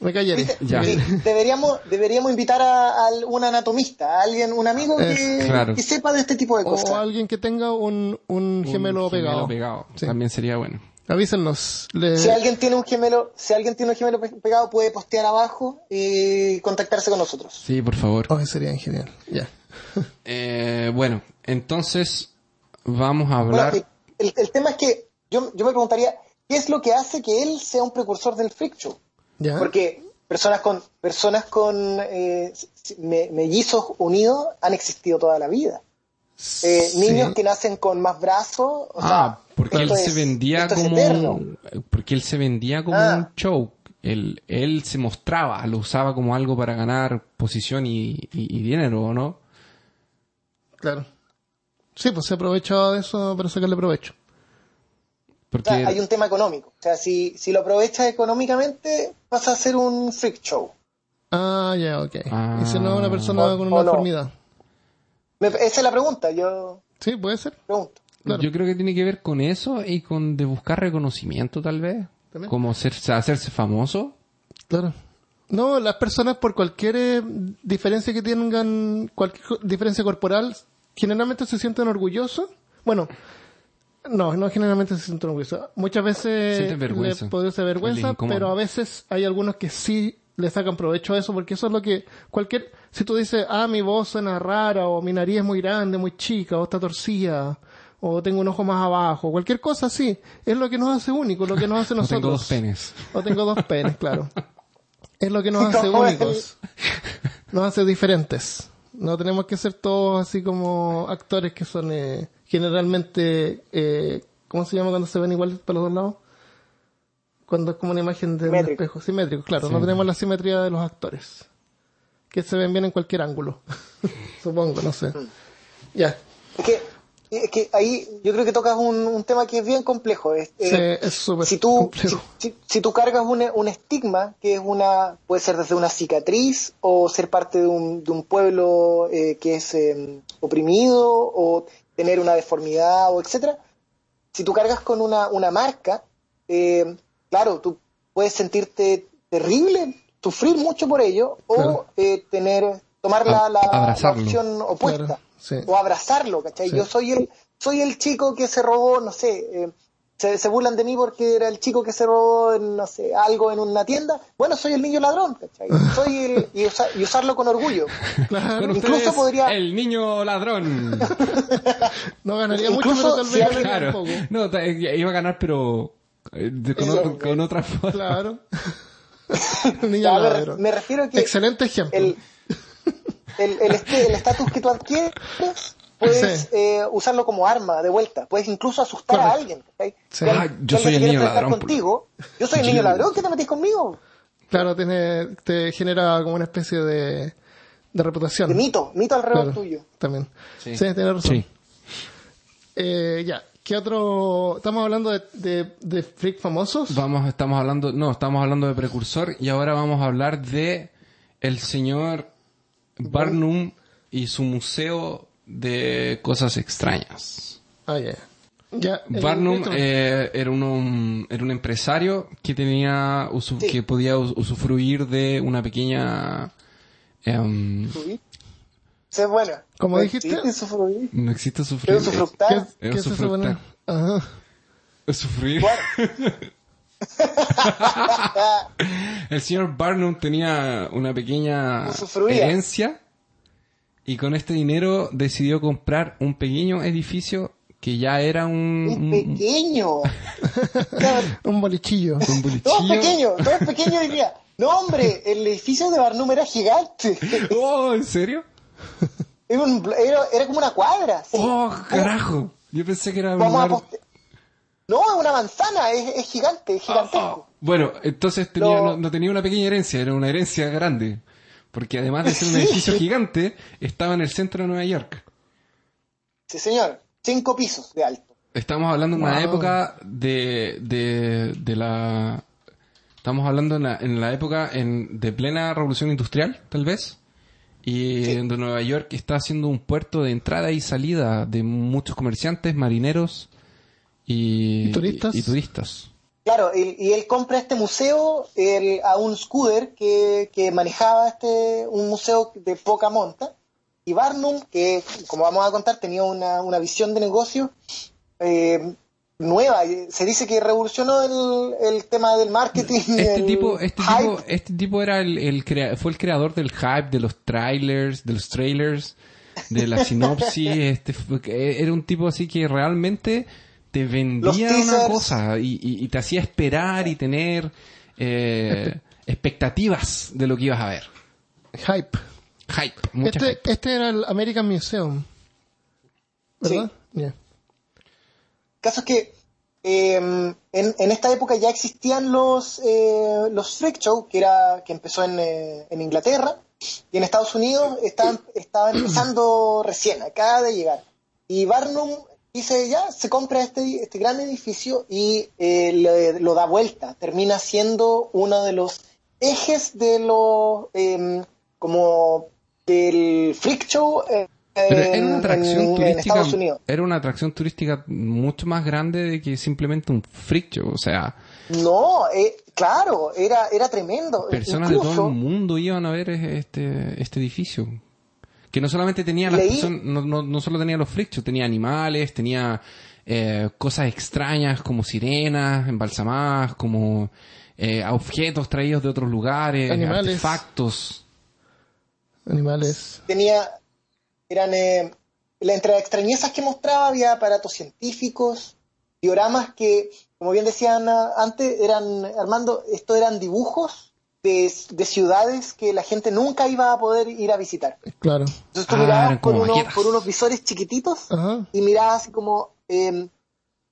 A: Me callaré.
B: Ya.
C: Deberíamos, deberíamos invitar a, a un anatomista, a alguien, un amigo que,
B: claro.
C: que sepa de este tipo de cosas.
A: O alguien que tenga un, un gemelo pegado.
B: pegado.
A: Sí.
B: También sería bueno.
A: Avísenos. Le-
C: Si alguien tiene un gemelo, si alguien tiene un gemelo pe- pegado, puede postear abajo y contactarse con nosotros.
B: Sí, por favor.
A: Oh, sería genial. Ya. [LAUGHS]
B: Eh, bueno, entonces vamos a
C: Bueno,
B: hablar.
C: el, el tema es que yo, yo me preguntaría, ¿qué es lo que hace que él sea un precursor del freak show?
A: ¿Ya?
C: Porque personas con personas con eh, me- mellizos unidos han existido toda la vida. Eh,
A: Sí.
C: Niños que nacen con más brazos. o
B: Ah,
C: sea,
B: porque él se
C: es-
B: vendía como porque él se vendía como
C: Ah.
B: un show. Él, él se mostraba, lo usaba como algo para ganar posición y, y- y dinero, ¿o ¿no?
A: Claro. Sí, pues se aprovechaba de eso para sacarle provecho.
B: Porque
C: O sea, hay un tema económico. O sea, si, si lo aprovechas económicamente, vas a hacer un freak show.
A: Ah, ya, ok.
B: Ah.
A: Y si no es una persona
C: O-
A: con una
C: no. Me- esa es la pregunta, yo
A: Sí, puede ser.
C: pregunto.
A: Claro.
B: yo creo que tiene que ver con eso y con de buscar reconocimiento tal vez.
A: También.
B: Como ser, hacerse famoso.
A: Claro. No, las personas por cualquier eh, diferencia que tengan, cualquier diferencia corporal, generalmente se sienten orgullosos. Bueno, no, no generalmente se sienten orgullosos. Muchas veces les produce
B: Les
A: vergüenza, pero a veces hay algunos que sí le sacan provecho a eso, porque eso es lo que cualquier, si tú dices, ah, mi voz suena rara, o mi nariz es muy grande, muy chica, o está torcida, o tengo un ojo más abajo, cualquier cosa así, es lo que nos hace únicos, lo que nos hace [LAUGHS]
B: O
A: nosotros.
B: tengo dos penes.
A: O tengo dos penes, claro. Es lo que nos [LAUGHS] hace únicos. Nos hace diferentes. No tenemos que ser todos así como actores que son eh, generalmente, eh, ¿cómo se llama cuando se ven iguales para los dos lados? Cuando es como una imagen de un espejo. Simétrico, claro.
B: Sí.
A: No tenemos la simetría de los actores. Que se ven bien en cualquier ángulo. [LAUGHS] Supongo, no sé. Ya.
C: Es que, es que ahí yo creo que tocas un, un tema que es bien complejo. Es,
A: Sí,
C: eh,
A: es súper
C: si tú
A: complejo.
C: si, si- si tú cargas un, un estigma que es una puede ser desde una cicatriz o ser parte de un, de un pueblo eh, que es eh, oprimido o tener una deformidad o etcétera si tú cargas con una, una marca eh, claro tú puedes sentirte terrible sufrir mucho por ello o
A: Claro.
C: eh, tener tomar la, la- opción opuesta
A: Claro, sí.
C: o abrazarlo, ¿cachai?
A: Sí.
C: Yo soy el, soy el chico que se robó, no sé, eh, se, se burlan de mí porque era el chico que se robó, no sé, algo en una tienda. Bueno, soy el niño ladrón, ¿cachai? [LAUGHS] Soy el, y, usa- y usarlo con orgullo. [LAUGHS]
A: Claro.
C: Incluso podría-
B: El niño ladrón. [LAUGHS]
A: No ganaría mucho, pero tal
C: si
A: vez
C: alguien-
B: claro.
A: un poco.
B: No, ta- iba a ganar, pero eh, con,
C: Eso,
B: otro- con otra forma.
A: Claro. Niño ladrón.
C: me refiero a que
A: Excelente ejemplo.
C: el el el este- el estatus que tú adquieres puedes
A: Sí.
C: eh, usarlo como arma de vuelta puedes incluso asustar a alguien. Que
B: Ah,
C: alguien-
B: yo
C: que
B: soy el niño ladrón,
C: contigo yo soy el niño ladrón ¿qué te metís conmigo?
A: Claro, tiene, te genera como una especie de, de reputación.
C: de mito mito alrededor
A: Claro,
C: tuyo
A: También. Sí,
B: Sí.
A: tienes razón.
B: Sí.
A: Eh, ya, ¿qué otro? Estamos hablando de, de, de freak famosos.
B: Vamos, estamos hablando, no, estamos hablando de precursor y ahora vamos a hablar de el señor Barnum y su museo de cosas extrañas.
A: Ah, ya. Ya, el-
B: Barnum eh, era, un, era un empresario que tenía usu-
C: Sí.
B: que podía us- usufruir de una pequeña
C: Sí, bueno.
A: ¿Cómo
C: No
A: dijiste?
C: existe
B: no existe
C: ¿Qué
B: sufrir?
A: ¿Qué,
B: es
A: qué se supone? Ajá.
B: Sufrir. [LAUGHS] [LAUGHS] El señor Barnum tenía una pequeña herencia y con este dinero decidió comprar un pequeño edificio que ya era un,
C: un
B: un-
C: pequeño. [LAUGHS]
A: Un bolichillo. [LAUGHS]
B: un
C: Todo es pequeño, todo es pequeño diría. No, hombre, el edificio de Barnum era gigante.
B: Oh, ¿en serio?
C: Era, un- era- era como una cuadra. sí.
B: Oh, carajo. Yo pensé que era un
C: Vamos a poste- No, es una manzana, es, es gigante, es gigantesco.
B: Oh, Bueno, entonces tenía,
C: Lo-
B: no, no tenía una pequeña herencia, era una herencia grande. Porque además de ser un [LAUGHS]
C: Sí.
B: edificio gigante, estaba en el centro de Nueva York.
C: Sí, señor. Cinco pisos de alto.
B: Estamos hablando de una
A: Wow.
B: época de, de, de la... Estamos hablando en la, en la época en, de plena revolución industrial, tal vez. Y donde Nueva York está siendo un puerto de entrada y salida de muchos comerciantes, marineros y,
A: ¿Y turistas?
B: y- y turistas.
C: Claro, y, y él compra este museo el- a un scooter que, que manejaba este un museo de poca monta. Y Barnum, que como vamos a contar, tenía una, una visión de negocio eh, nueva. Y Se dice que revolucionó el, el tema del marketing.
B: Este
C: el
B: tipo, este
C: hype.
B: tipo, este tipo era el, el crea- fue el creador del hype, de los trailers, de los trailers, de la [LAUGHS] sinopsis, este, era un tipo así que realmente te vendía una cosa y, y- y te hacía esperar y tener eh, expectativas de lo que ibas a ver.
A: Hype.
B: Hype, mucha
A: Este,
B: hype.
A: este era el American Museum. ¿Verdad? Ya.
C: El caso es que eh, en, en esta época ya existían los, eh, los freak show, que, era, que empezó en, eh, en Inglaterra, y en Estados Unidos estaban, estaba empezando recién, acaba de llegar. Y Barnum dice ya, se compra este, este gran edificio y eh, le- lo da vuelta. Termina siendo uno de los ejes de lo em, como del freak show eh,
B: Pero era
C: en-
B: una atracción
C: en- en
B: turística.
C: Estados Unidos.
B: Era una atracción turística mucho más grande de que simplemente un freak show. O sea,
C: No, eh, claro, era, era tremendo.
B: personas de todo el mundo iban a ver este, este edificio. Que no solamente tenía las personas, no, no, no solo tenía los freak shows, tenía animales, tenía eh, cosas extrañas como sirenas embalsamadas, como eh, objetos traídos de otros lugares,
A: Animales.
B: artefactos.
A: Animales.
C: tenía, eran, eh, la- entre las extrañezas que mostraba había aparatos científicos, dioramas que, como bien decían antes, eran, Armando, esto eran dibujos de, de ciudades que la gente nunca iba a poder ir a visitar.
A: Claro.
C: Entonces tú
B: Ah,
C: mirabas por,
B: maquetas.
C: por unos visores chiquititos
A: Ajá.
C: y mirabas así como, eh,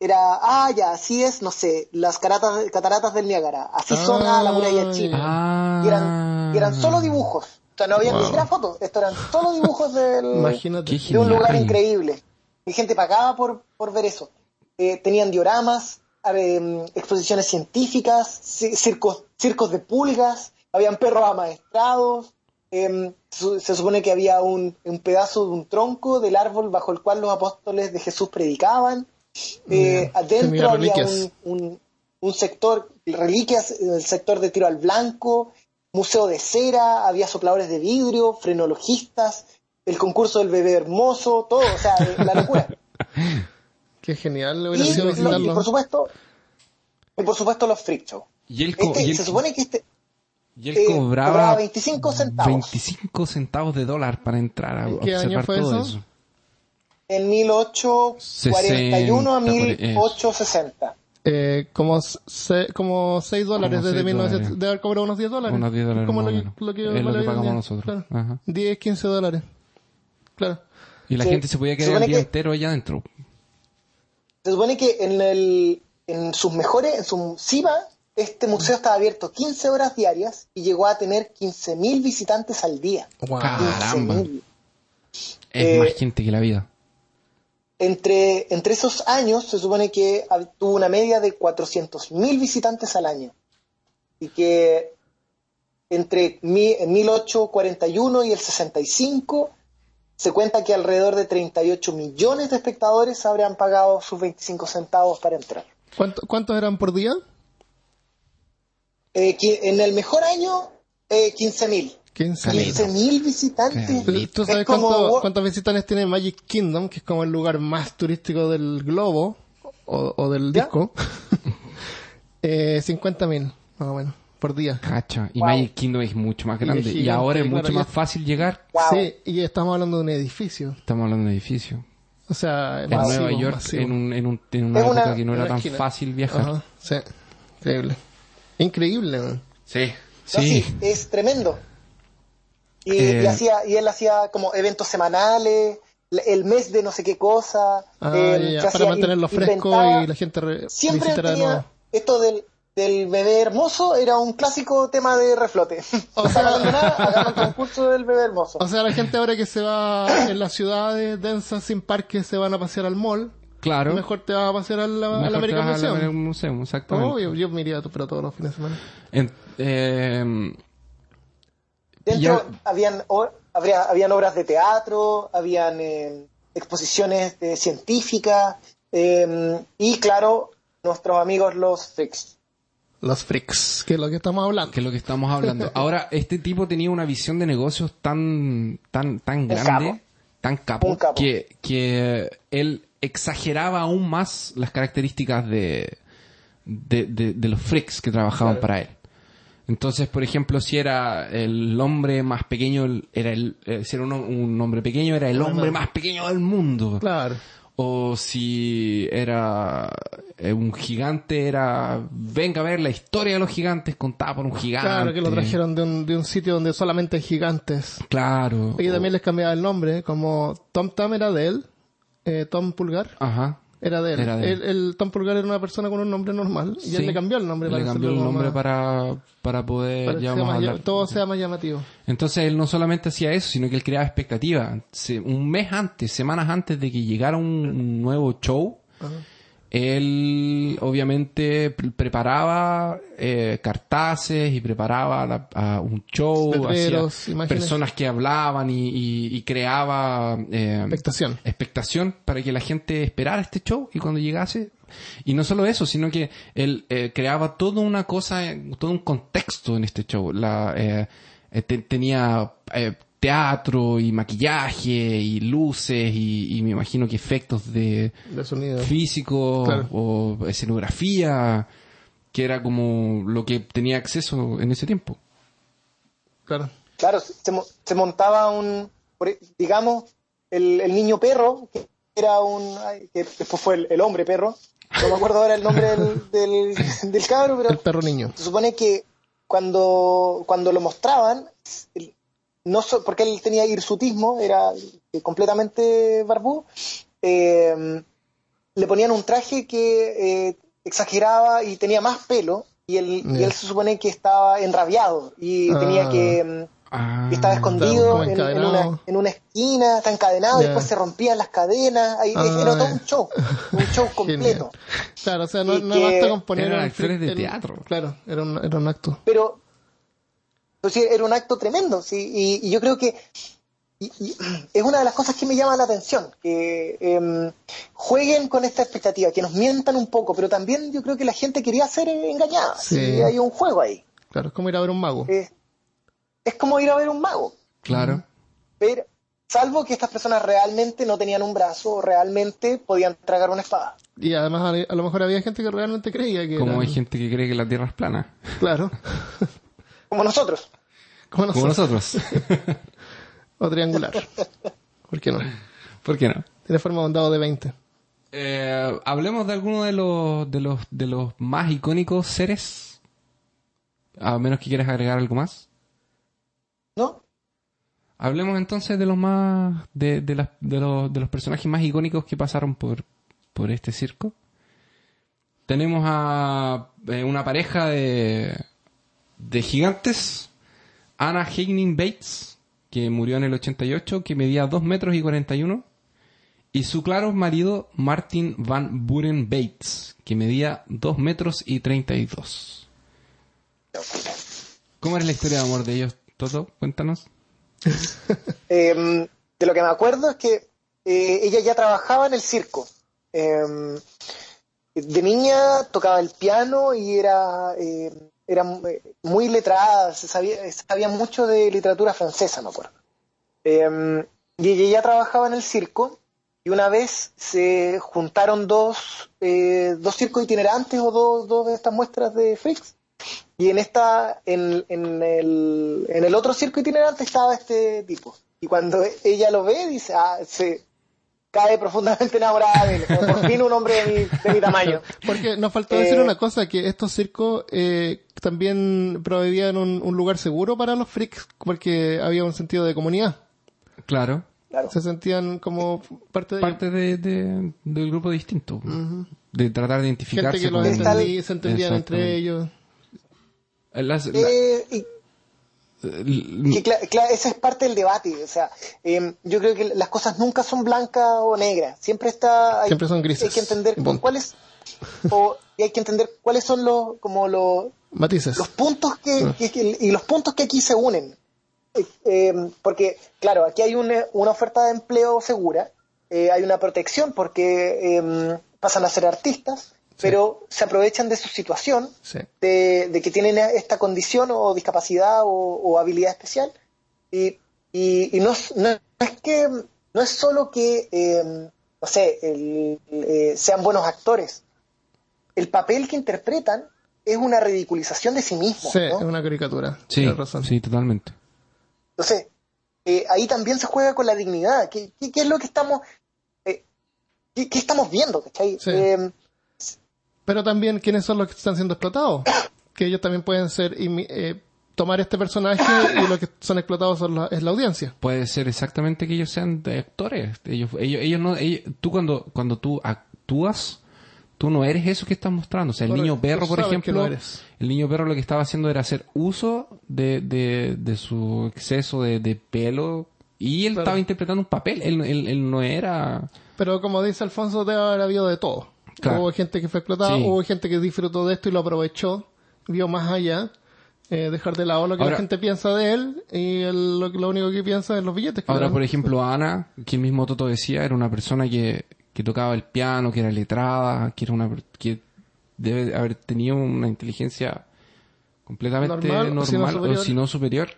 C: era, ah, ya, así es, no sé, las cataratas, cataratas del Niágara, así son ah, la muralla china.
B: Ah.
C: Y eran, y eran solo dibujos. O sea, no había
A: Wow.
C: ni siquiera fotos. Esto eran solo dibujos del, [LAUGHS] de un lugar increíble. Y gente pagaba por, por ver eso. Eh, tenían dioramas, eh, exposiciones científicas, ci- circos, circos de pulgas, habían perros amaestrados. eh, su- se supone que había un, un pedazo de un tronco del árbol bajo el cual los apóstoles de Jesús predicaban. Eh, adentro había un, un, un sector, reliquias, el sector de tiro al blanco, museo de cera, había sopladores de vidrio, frenologistas, el concurso del bebé hermoso, todo, o sea, eh, la locura. [LAUGHS]
A: Qué genial
C: y,
A: hubiera sido
C: lo- y
A: visitarlo.
C: por supuesto, y por supuesto los freak show.
B: Y él, co-
C: Este,
B: y él-
C: se supone que este
B: y él
C: eh,
B: cobraba,
C: cobraba 25 centavos.
B: 25 centavos de dólar para entrar a
A: ¿En qué año
B: observar
A: fue
B: todo
A: eso?
B: eso.
C: en 1841 a 1860.
A: Eh, como, se, como 6 dólares
B: Como
A: desde
B: seis
A: 1900.
B: dólares.
A: Debe haber cobrado unos 10 dólares.
B: Unos 10 dólares
A: Como lo,
B: menos.
A: lo que,
B: Es lo que pagamos
A: día.
B: nosotros.
A: Claro.
B: Ajá.
A: 10, 15 dólares. Claro.
B: Y la
C: Sí.
B: gente se podía quedar el día
C: que-
B: entero allá adentro.
C: Se supone que en, el, en sus mejores, en su cima, este museo estaba abierto 15 horas diarias y llegó a tener 15.000 visitantes al día.
A: Wow.
B: Caramba.
C: 15.000.
B: Es
C: Eh,
B: más gente que la vida.
C: Entre, entre esos años se supone que tuvo una media de 400.000 visitantes al año. Y que entre mi- en 1841 y el 65 se cuenta que alrededor de 38 millones de espectadores habrían pagado sus 25 centavos para entrar.
A: ¿Cuánto- ¿Cuántos eran por día?
C: Eh, en el mejor año, eh, 15.000.
A: 15
B: Caleta.
C: 15.000 visitantes.
B: Caleta.
A: ¿Tú sabes
C: como-
A: cuánto- cuántos visitantes tiene Magic Kingdom, que es como el lugar más turístico del globo o, o del
C: ¿Ya?
A: disco? [LAUGHS] eh, 50.000, más o menos, por día.
B: Cacha. Y
C: Wow.
B: Magic Kingdom es mucho más
A: Y
B: grande. Y,
A: gigante,
B: ahora es mucho
A: ya-
B: más fácil llegar.
C: Wow.
A: Sí, y estamos hablando de un edificio.
B: Estamos hablando de un edificio.
A: O sea,
B: En
A: masivo,
B: Nueva York,
A: masivo.
B: en, un, en, un, en una
C: una-
B: época que no
A: en
B: era
A: una
B: tan
A: esquina.
B: fácil viajar.
A: Ajá, sí, increíble. Increíble, man.
B: Sí.
C: No,
B: Sí.
C: sí, es tremendo. Y,
B: Eh,
C: y hacía, y él hacía como eventos semanales, el mes de no sé qué cosa.
A: Ah,
C: eh,
A: ya, para
C: hacía-
A: mantenerlo fresco y la gente re-
C: Siempre
A: visitara de
C: tenía
A: nuevo.
C: esto del, del bebé hermoso, era un clásico tema de reflote. [LAUGHS]
A: O
C: sea, hagamos el concurso del bebé hermoso.
A: O sea, la gente ahora que se va en las ciudades densas sin parques se van a pasear al mall.
B: Claro.
A: Mejor te vas a pasear al, al
B: Mejor te
A: American
B: vas al
A: Museum.
B: American Museum, exactamente.
A: Obvio, yo me iría pero todos los fines de semana.
B: En- eh,
C: Dentro
B: ya-
C: habían, o- habría, habían obras de teatro, habían eh, exposiciones eh, científicas eh, y, claro, nuestros amigos los freaks.
A: Los freaks, que es lo que estamos hablando.
B: que es lo que estamos hablando. [LAUGHS] Ahora, este tipo tenía una visión de negocios tan, tan, tan grande,
C: capo.
B: tan capo,
C: capo.
B: Que, que él exageraba aún más las características de, de, de- de los freaks que trabajaban para él. Entonces, por ejemplo, si era el hombre más pequeño, era el, eh, si era un, un hombre pequeño, era el hombre más pequeño del mundo.
A: Claro.
B: O si era eh, un gigante, era venga a ver la historia de los gigantes contada por un gigante.
A: Claro, que lo trajeron de un, de un sitio donde solamente hay gigantes.
B: Claro.
A: Y también les cambiaba el nombre, como Tom Tam era de él, eh, Tom Pulgar,
B: Ajá.
A: Era de él.
B: Era de él.
A: Pulgar era una persona con un nombre normal y
B: Sí.
A: él le cambió el nombre
B: Le
A: para
B: cambió el nombre
A: más-
B: para, para poder,
A: para
B: ya
A: más
B: hablar.
A: todo sea más llamativo.
B: Entonces él no solamente hacía eso, sino que él creaba expectativa. Un mes antes, semanas antes de que llegara un, un nuevo show, él obviamente pre- preparaba eh, cartaces y preparaba la- a un show, hacía
A: imágenes.
B: personas que hablaban y, y- y creaba eh,
A: Expectación.
B: expectación para que la gente esperara este show y cuando llegase y no solo eso sino que él eh, creaba toda una cosa eh, todo un contexto en este show la eh, eh, te- tenía eh, teatro y maquillaje y luces y, y me imagino que efectos de
A: De sonido.
B: físico
A: Claro.
B: o escenografía que era como lo que tenía acceso en ese tiempo
A: Claro.
C: Claro, se, mo- se montaba un, e- digamos, el, el niño perro, que era un, ay, que después fue el, el hombre perro, no me acuerdo ahora el nombre del, del, [LAUGHS] del cabro, pero
A: El perro niño.
C: se supone que cuando, cuando lo mostraban, el- no so- porque él tenía hirsutismo, era eh, completamente barbudo, eh, le ponían un traje que eh, exageraba y tenía más pelo, y él, y él se supone que estaba enrabiado y
A: Ah.
C: tenía que... mm,
B: Ah,
C: estaba escondido en, una, en una esquina, está encadenado, después se rompían las cadenas, ahí,
A: Ah,
C: era todo un show, un show [LAUGHS] completo.
A: Genial. Claro, o sea, no,
C: Y
A: no
C: que
A: basta con poner
B: eran actores de teatro.
A: Claro, era un, era un acto.
C: Pero, sí, era un acto tremendo, sí, y, y yo creo que y- y es una de las cosas que me llama la atención, que em, jueguen con esta expectativa, que nos mientan un poco, pero también yo creo que la gente quería ser engañada,
A: Sí.
C: sí, hay un juego ahí.
A: Claro, es como ir a ver un mago.
C: Eh, es como ir a ver un mago.
B: claro
C: pero salvo que estas personas realmente no tenían un brazo o realmente podían tragar una espada.
A: Y además a, a lo mejor había gente que realmente creía que
B: como
A: eran-
B: hay gente que cree que la tierra es plana
A: Claro. [LAUGHS]
C: Como nosotros.
A: como nosotros.
B: nosotros [LAUGHS]
A: O triangular. ¿Por qué no?
B: ¿por qué no?
A: Tiene forma de un dado de 20.
B: Eh, hablemos de alguno de los, de los de los más icónicos seres. A menos que quieras agregar algo más.
C: ¿No?
B: Hablemos entonces de los más de, de, las- de los, de los personajes más icónicos que pasaron por, por este circo. Tenemos a eh, una pareja de, de gigantes, Anna Hagnin Bates, que murió en el 88, que medía 2 metros y 41, y su claro marido Martin Van Buren Bates, que medía 2 metros y 32. ¿Cómo era la historia de amor de ellos, Toto? Cuéntanos. [LAUGHS]
C: Eh, de lo que me acuerdo es que eh, ella ya trabajaba en el circo. Eh, de niña tocaba el piano y era, eh, era eh, muy letrada, sabía, sabía mucho de literatura francesa, me acuerdo. Eh, y ella ya trabajaba en el circo y una vez se juntaron dos, eh, dos circos itinerantes o dos, dos de estas muestras de freaks y en esta en, en el, en el otro circo itinerante estaba este tipo y cuando ella lo ve dice ah se cae profundamente enamorada de él como por fin un hombre de mi, de mi tamaño
A: Porque nos faltó
C: Eh,
A: decir una cosa, que estos circos eh, también proveían un, un lugar seguro para los freaks, porque había un sentido de comunidad.
B: Claro.
C: claro
A: Se sentían como parte de
B: Parte de, de- del grupo distinto. De tratar de identificarse
A: gente que los se entendían entre ellos.
B: Las- la-
C: Eh, y que cla- cla- ese es parte del debate o sea eh, yo creo que las cosas nunca son blancas o negras siempre está hay,
A: Siempre son grises.
C: hay que entender
A: punto.
C: cuáles o, y hay que entender cuáles son los como los
A: Matices.
C: los puntos que, que- que- y los puntos que aquí se unen Eh, eh, porque claro aquí hay una, una oferta de empleo segura eh, hay una protección porque eh, pasan a ser artistas pero se aprovechan de su situación
A: Sí.
C: de, de que tienen esta condición o discapacidad o, o habilidad especial y, y, y no, es- no es que no es solo que eh, no sé el- eh, sean buenos actores el papel que interpretan es una ridiculización de sí mismos
A: Sí,
C: ¿no?
A: es una caricatura.
B: sí,
A: razón.
B: sí, totalmente.
C: Entonces, eh, ahí también se juega con la dignidad. ¿Qué, qué- qué es lo que estamos, eh, qué, qué estamos viendo? ¿cachai?
A: Sí. Pero también, ¿quiénes son los que están siendo explotados? [COUGHS] Que ellos también pueden ser, eh, tomar este personaje y los que son explotados son la- es la audiencia.
B: Puede ser exactamente que ellos sean de actores. Ellos, ellos, ellos no, ellos- tú cuando, cuando tú ac- actúas, tú no eres eso que estás mostrando. O sea, el niño perro, por ejemplo,
A: no
B: el niño perro lo que estaba haciendo era hacer uso de, de, de su exceso de, de pelo y él
A: Claro.
B: estaba interpretando un papel. Él, él, él no era...
A: Pero como dice Alfonso, debe haber habido de todo.
B: Claro.
A: Hubo gente que fue explotada,
B: Sí.
A: hubo gente que disfrutó de esto y lo aprovechó, vio más allá, eh, dejar de lado lo que
B: Ahora-
A: la gente piensa de él y lo, lo único que piensa es los billetes. que
B: Ahora, por ejemplo, Ana, que el mismo Toto decía, era una persona que, que tocaba el piano, que era letrada, que era una que debe haber tenido una inteligencia completamente
A: Normal,
B: normal,
A: o si no superior.
B: o si no superior.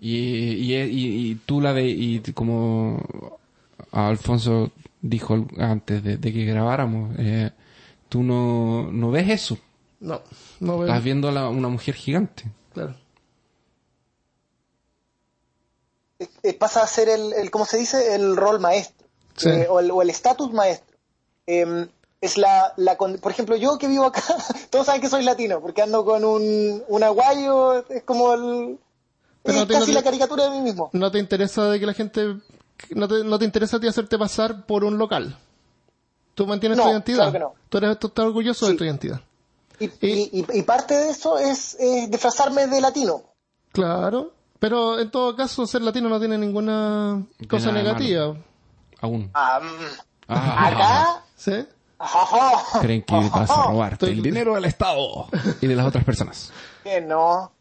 B: Y, y, y- y tú la de, y como Alfonso dijo antes de, de que grabáramos, eh, tú no, no ves eso.
A: No, no veo.
B: Estás viendo a la- una mujer gigante.
A: Claro.
C: Pasa a ser el, el, ¿cómo se dice? El rol maestro.
A: Sí.
C: Eh, o el o el estatus maestro. Eh, es la, la, con- por ejemplo, yo que vivo acá, [LAUGHS] todos saben que soy latino, porque ando con un, un aguayo, es como el,
A: Pero
C: es casi
A: no te-
C: la caricatura de mí mismo.
A: No te interesa de que la gente, no te, no te interesa a ti hacerte pasar por un local. Tú mantienes
C: No,
A: tu identidad.
C: claro que no.
A: Tú eres, tú estás orgulloso de tu identidad.
C: Y, y, y- y parte de eso es, es disfrazarme de latino.
A: Claro. Pero en todo caso, ser latino no tiene ninguna cosa negativa.
B: Aún.
C: Ah, acá,
A: ¿Sí?
B: Creen que vas a robarte
A: Estoy-
B: el dinero del Estado y de las otras personas.
C: que no.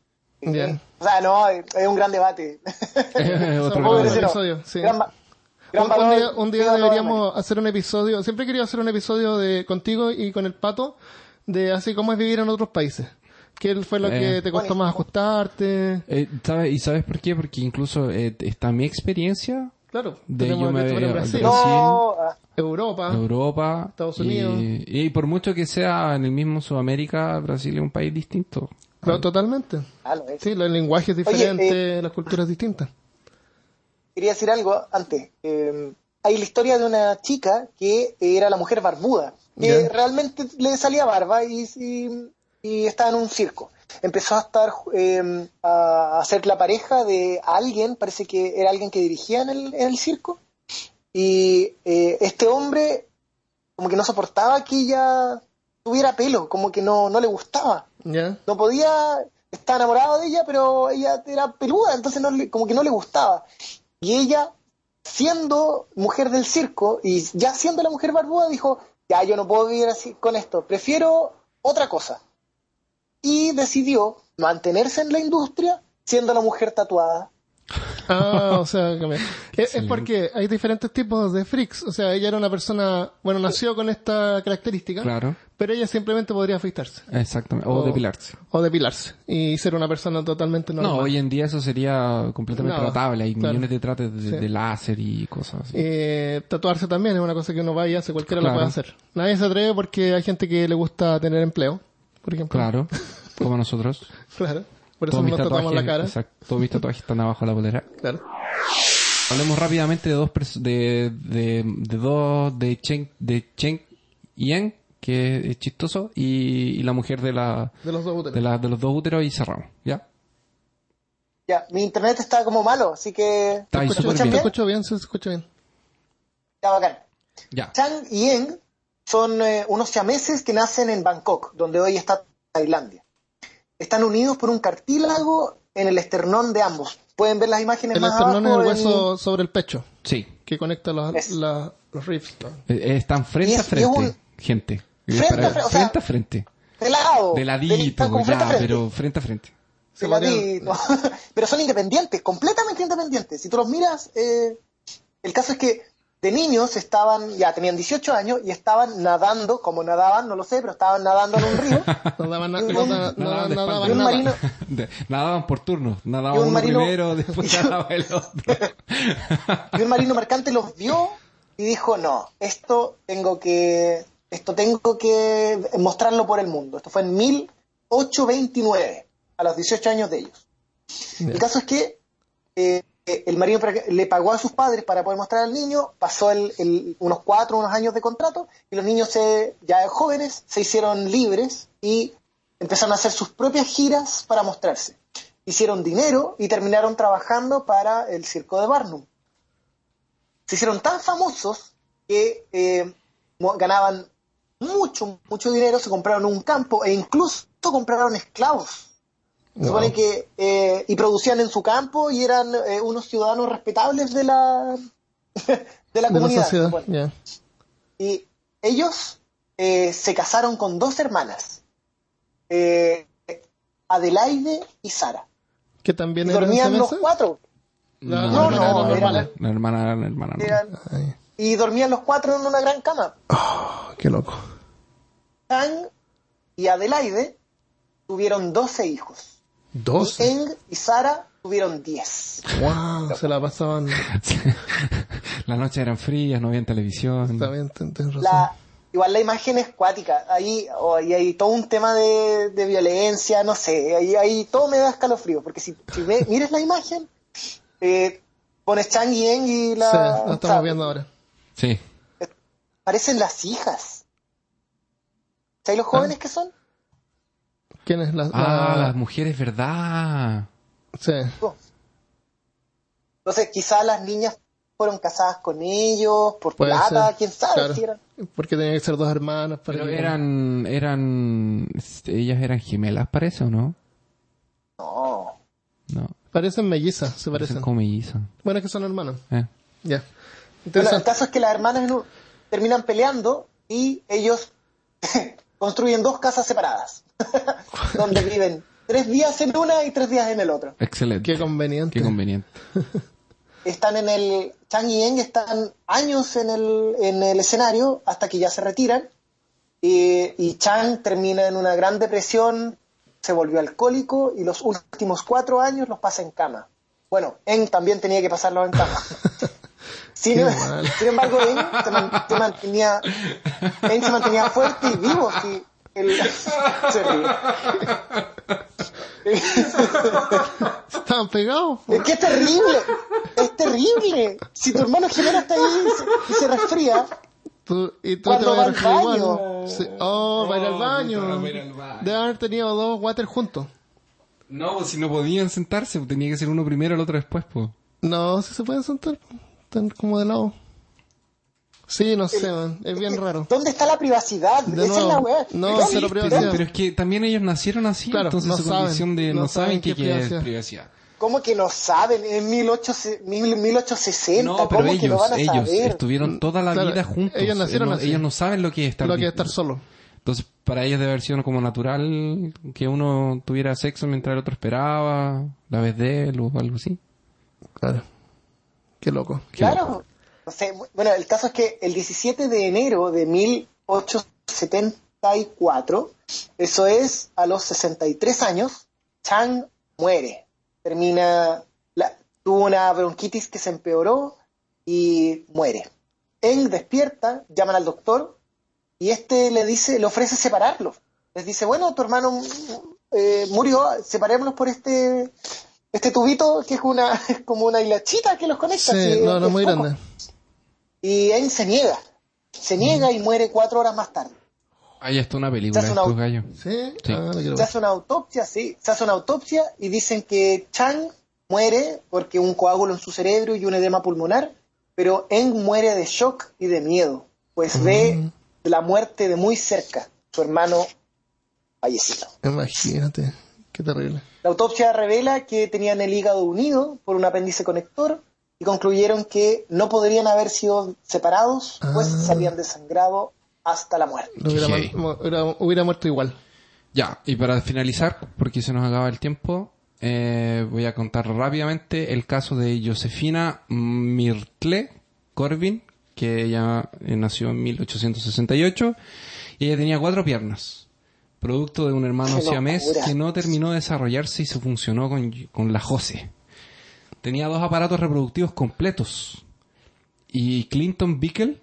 A: Bien.
C: O sea, no, es un gran debate. [LAUGHS]
B: Otro gran
A: episodio, sí.
C: Gran va- gran
A: Un, día, un deberíamos hacer un episodio. Siempre he querido hacer un episodio de contigo y con el pato de así cómo es vivir en otros países. ¿Qué fue lo
B: Eh.
A: que te costó más ajustarte?
B: Eh, ¿sabe- ¿Y sabes por qué? Porque incluso eh, está mi experiencia
A: Claro,
B: De yo me
A: en Brasil,
C: No, ah,
A: Europa,
B: Europa,
A: Estados
B: y-
A: Unidos.
B: Y, por mucho que sea en el mismo Sudamérica, Brasil es un país distinto.
A: Claro, totalmente.
C: ah, lo es.
A: Sí, los lenguajes diferentes, las culturas distintas.
C: quería decir algo antes. Eh, hay la historia de una chica que era la mujer barbuda, que realmente le salía barba y, y- y estaba en un circo. Empezó a estar eh, a, ser la pareja de alguien, parece que era alguien que dirigía en el, en el circo. Y eh, este hombre como que no soportaba que ella tuviera pelo, como que no, no le gustaba no podía estar enamorado de ella, pero ella era peluda, entonces no le- como que no le gustaba. Y ella, siendo mujer del circo y ya siendo la mujer barbuda, dijo, ya yo no puedo vivir así con esto, prefiero otra cosa. Y decidió mantenerse en la industria siendo la mujer tatuada. [LAUGHS]
A: Ah, o sea, es, es porque hay diferentes tipos de freaks. O sea, ella era una persona, bueno, nació con esta característica,
B: Claro,
A: pero ella simplemente podría afeitarse
B: exactamente. O
A: O-
B: depilarse.
A: o depilarse y ser una persona totalmente normal.
B: No, hoy en día eso sería completamente
A: No,
B: tratable. Hay
A: claro.
B: millones de trates de,
A: Sí.
B: de láser y cosas así.
A: Eh, tatuarse también es una cosa que uno va y hace, cualquiera
B: Claro.
A: lo puede hacer. Nadie se atreve porque hay gente que le gusta tener empleo, por ejemplo.
B: Claro, [LAUGHS] como nosotros.
A: Claro. Por eso
B: Todos mis
A: nos tatuamos
B: tatuajes,
A: la cara.
B: exacto, todos mis tatuajes están abajo de la bolera. [LAUGHS]
A: Claro.
B: Hablemos rápidamente de dos de, de, de dos de Chen de Chen Yang, que es chistoso, y, y la mujer de la
A: De los dos úteros.
B: de, la, de los dos úteros y cerramos, ¿ya?
C: Ya, mi internet está como malo, así que...
B: Está ahí
C: ¿Me
B: súper
C: escuchan
A: ¿Se
B: bien.
A: escucha bien? ¿Se escucha bien?
C: Ya, bacán.
B: Ya.
C: Chang y Eng son eh, unos siameses que nacen en Bangkok, donde hoy está Tailandia. Están unidos por un cartílago en el esternón de ambos. Pueden ver las imágenes
A: El
C: más
A: esternón es
C: abajo
A: el
C: en-
A: hueso sobre el pecho,
B: Sí.
A: que conecta los,
C: Es.
A: la- los ribs.
B: Eh, Están frente
C: es-
B: a frente,
C: y es un-
B: gente.
C: Frente
B: Para-
C: a frente, o sea,
B: frente a frente.
C: de lado.
B: De ladito, ya,
C: frente.
B: pero frente a frente.
A: Se
C: De
A: podrían-
C: ladito. [LAUGHS] pero son independientes, completamente independientes. Si tú los miras, eh, el caso es que de niños estaban, ya tenían 18 años y estaban nadando, como nadaban, no lo sé, pero estaban nadando en un río. [LAUGHS]
A: Na-
C: un-
B: nadaban
C: un
A: nada.
C: marino, [LAUGHS]
B: De- nadaban por turno. Nadaban
C: un
B: uno
C: marino-
B: primero, [LAUGHS] después nadaba el otro.
C: y un marino mercante los vio y dijo, no, esto tengo que, esto tengo que mostrarlo por el mundo. Esto fue en 1829, a los 18 años de ellos. El caso es que eh, el marino pre- le pagó a sus padres para poder mostrar al niño, pasó el- el- unos cuatro, unos años de contrato, y los niños se, ya jóvenes se hicieron libres y empezaron a hacer sus propias giras para mostrarse. Hicieron dinero y terminaron trabajando para el circo de Barnum. Se hicieron tan famosos que eh, ganaban mucho, mucho dinero, se compraron un campo e incluso compraron esclavos. Se supone que eh, y producían en su campo y eran eh, unos ciudadanos respetables de la [LAUGHS] de la comunidad. Bueno, y ellos eh, se casaron con dos hermanas, eh, Adelaide y Sara.
A: Que también
C: Y
A: eran
C: dormían los cuatro. No, no,
A: la-
C: eran-
A: la-
B: La hermana, la hermana.
C: Eran- y dormían los cuatro en una gran cama.
A: qué loco.
C: Y Adelaide tuvieron 12 hijos.
A: Dos.
C: Y Eng y Sara tuvieron 10.
A: Wow, se la pasaban. [LAUGHS]
B: Las noches eran frías, no había televisión.
A: Tienes razón.
C: La, igual la imagen es cuática. Ahí oh, y hay todo un tema de, de violencia, no sé. Ahí, ahí todo me da escalofrío. Porque si, si ve- [LAUGHS] mires la imagen, eh, pones Chang y Eng y la.
A: Sí, lo estamos viendo ahora.
B: Sí.
C: Parecen las hijas. ¿Sabes los jóvenes que son?
A: ¿Quién es la.?
B: Ah,
A: la-
B: las mujeres, ¿verdad?
A: Sí.
C: Entonces, quizás las niñas fueron casadas con ellos por
A: Puede
C: plata,
A: ser,
C: quién sabe.
A: claro.
C: si eran-
A: Porque tenían que ser dos hermanas. Para
B: Pero
A: que-
B: eran, eran, ellas eran gemelas, parece, ¿o no?
C: No.
B: No.
A: Parecen mellizas, se
B: Parecen
A: parecen.
B: como mellizas.
A: Bueno, es que son hermanos.
B: Eh.
A: Ya.
C: Bueno, el caso es que las hermanas terminan peleando y ellos [LAUGHS] construyen dos casas separadas, [LAUGHS] donde viven tres días en una y tres días en el otro.
B: Excelente.
A: Qué conveniente.
B: Qué conveniente. [LAUGHS]
C: Están en el Chang y Eng están años en el, en el escenario hasta que ya se retiran y, y Chang termina en una gran depresión, se volvió alcohólico y los últimos cuatro años los pasa en cama. Bueno, Eng también tenía que pasarlos en cama. [LAUGHS] Sin,
A: mal.
C: sin embargo, Eng se, man- se mantenía, Eng se mantenía fuerte y vivo. Sí. [LAUGHS]
A: Estaban pegados.
C: Es que es terrible, es terrible. Si tu hermano gemelo está ahí y se, y se resfría,
A: Tú- y tú
C: Cuando
A: te vas
C: al
A: igual.
C: baño.
A: Sí. Oh, va a ir al baño.
B: puta, va a ir al baño.
A: Debe haber tenido dos water juntos.
B: No, pues si no podían sentarse, pues tenía que ser uno primero, el otro después, pues.
A: No, si se pueden sentar. Están como de lado. Sí, no sé, man. Es bien raro.
C: ¿dónde está la privacidad?
A: De
C: Esa es la weá.
A: no,
C: ¿Dónde-
A: cero
B: Pero,
A: privacidad.
B: pero es que también ellos nacieron así,
A: Claro,
B: entonces
A: no
B: su
A: saben,
B: condición de
A: no
B: no,
A: saben
B: saben qué,
A: qué
B: qué es
A: privacidad.
C: ¿Cómo que no saben? En 18, mil- 1860,
B: No, pero
C: ¿cómo que no
B: ellos,
C: van a
B: ellos
C: saber?
B: estuvieron toda la
A: Claro,
B: vida juntos.
A: ellos nacieron
B: no,
A: así.
B: ellos no saben lo que es estar
A: Lo que es estar solo.
B: Entonces, para ellos debe haber sido como natural que uno tuviera sexo mientras el otro esperaba, la vez de él o algo así.
A: Claro. Qué loco.
C: Claro. No sé, bueno, el caso es que el 17 de enero de 1874, eso es a los 63 años, Chang muere. Termina, la- tuvo una bronquitis que se empeoró y muere. Eng despierta, llaman al doctor y este le dice, le ofrece separarlo. Les dice, bueno, tu hermano eh, murió, separémonos por este este tubito que es una [LAUGHS] es como una hilachita que los conecta.
A: Sí, no, no
C: es
A: muy
C: poco.
A: grande.
C: Y Eng se niega, se niega y muere cuatro horas más tarde.
B: Ahí está una película
C: Se
B: de
C: hace una-.
A: ¿Sí?
B: Sí.
A: Ah, lo quiero
C: Se hace una autopsia, sí, se hace una autopsia y dicen que Chang muere porque un coágulo en su cerebro y un edema pulmonar, pero Eng muere de shock y de miedo, pues ve la muerte de muy cerca, su hermano fallecido.
A: Imagínate. Qué terrible.
C: La autopsia revela que tenían el hígado unido por un apéndice conector y concluyeron que no podrían haber sido separados, pues
A: Ah.
C: se habían desangrado hasta la muerte.
A: Hubiera,
B: Sí.
A: mal- mu- hubiera, hubiera muerto igual.
B: Ya, y para finalizar, porque se nos acaba el tiempo, eh, voy a contar rápidamente el caso de Josefina Mirtle Corbin, que ella eh, nació en 1868 y ella tenía cuatro piernas, producto de un hermano
C: ¡Qué
B: siamés que no terminó de desarrollarse y se funcionó con, con la Jose. Tenía dos aparatos reproductivos completos. Y Clinton Bickel,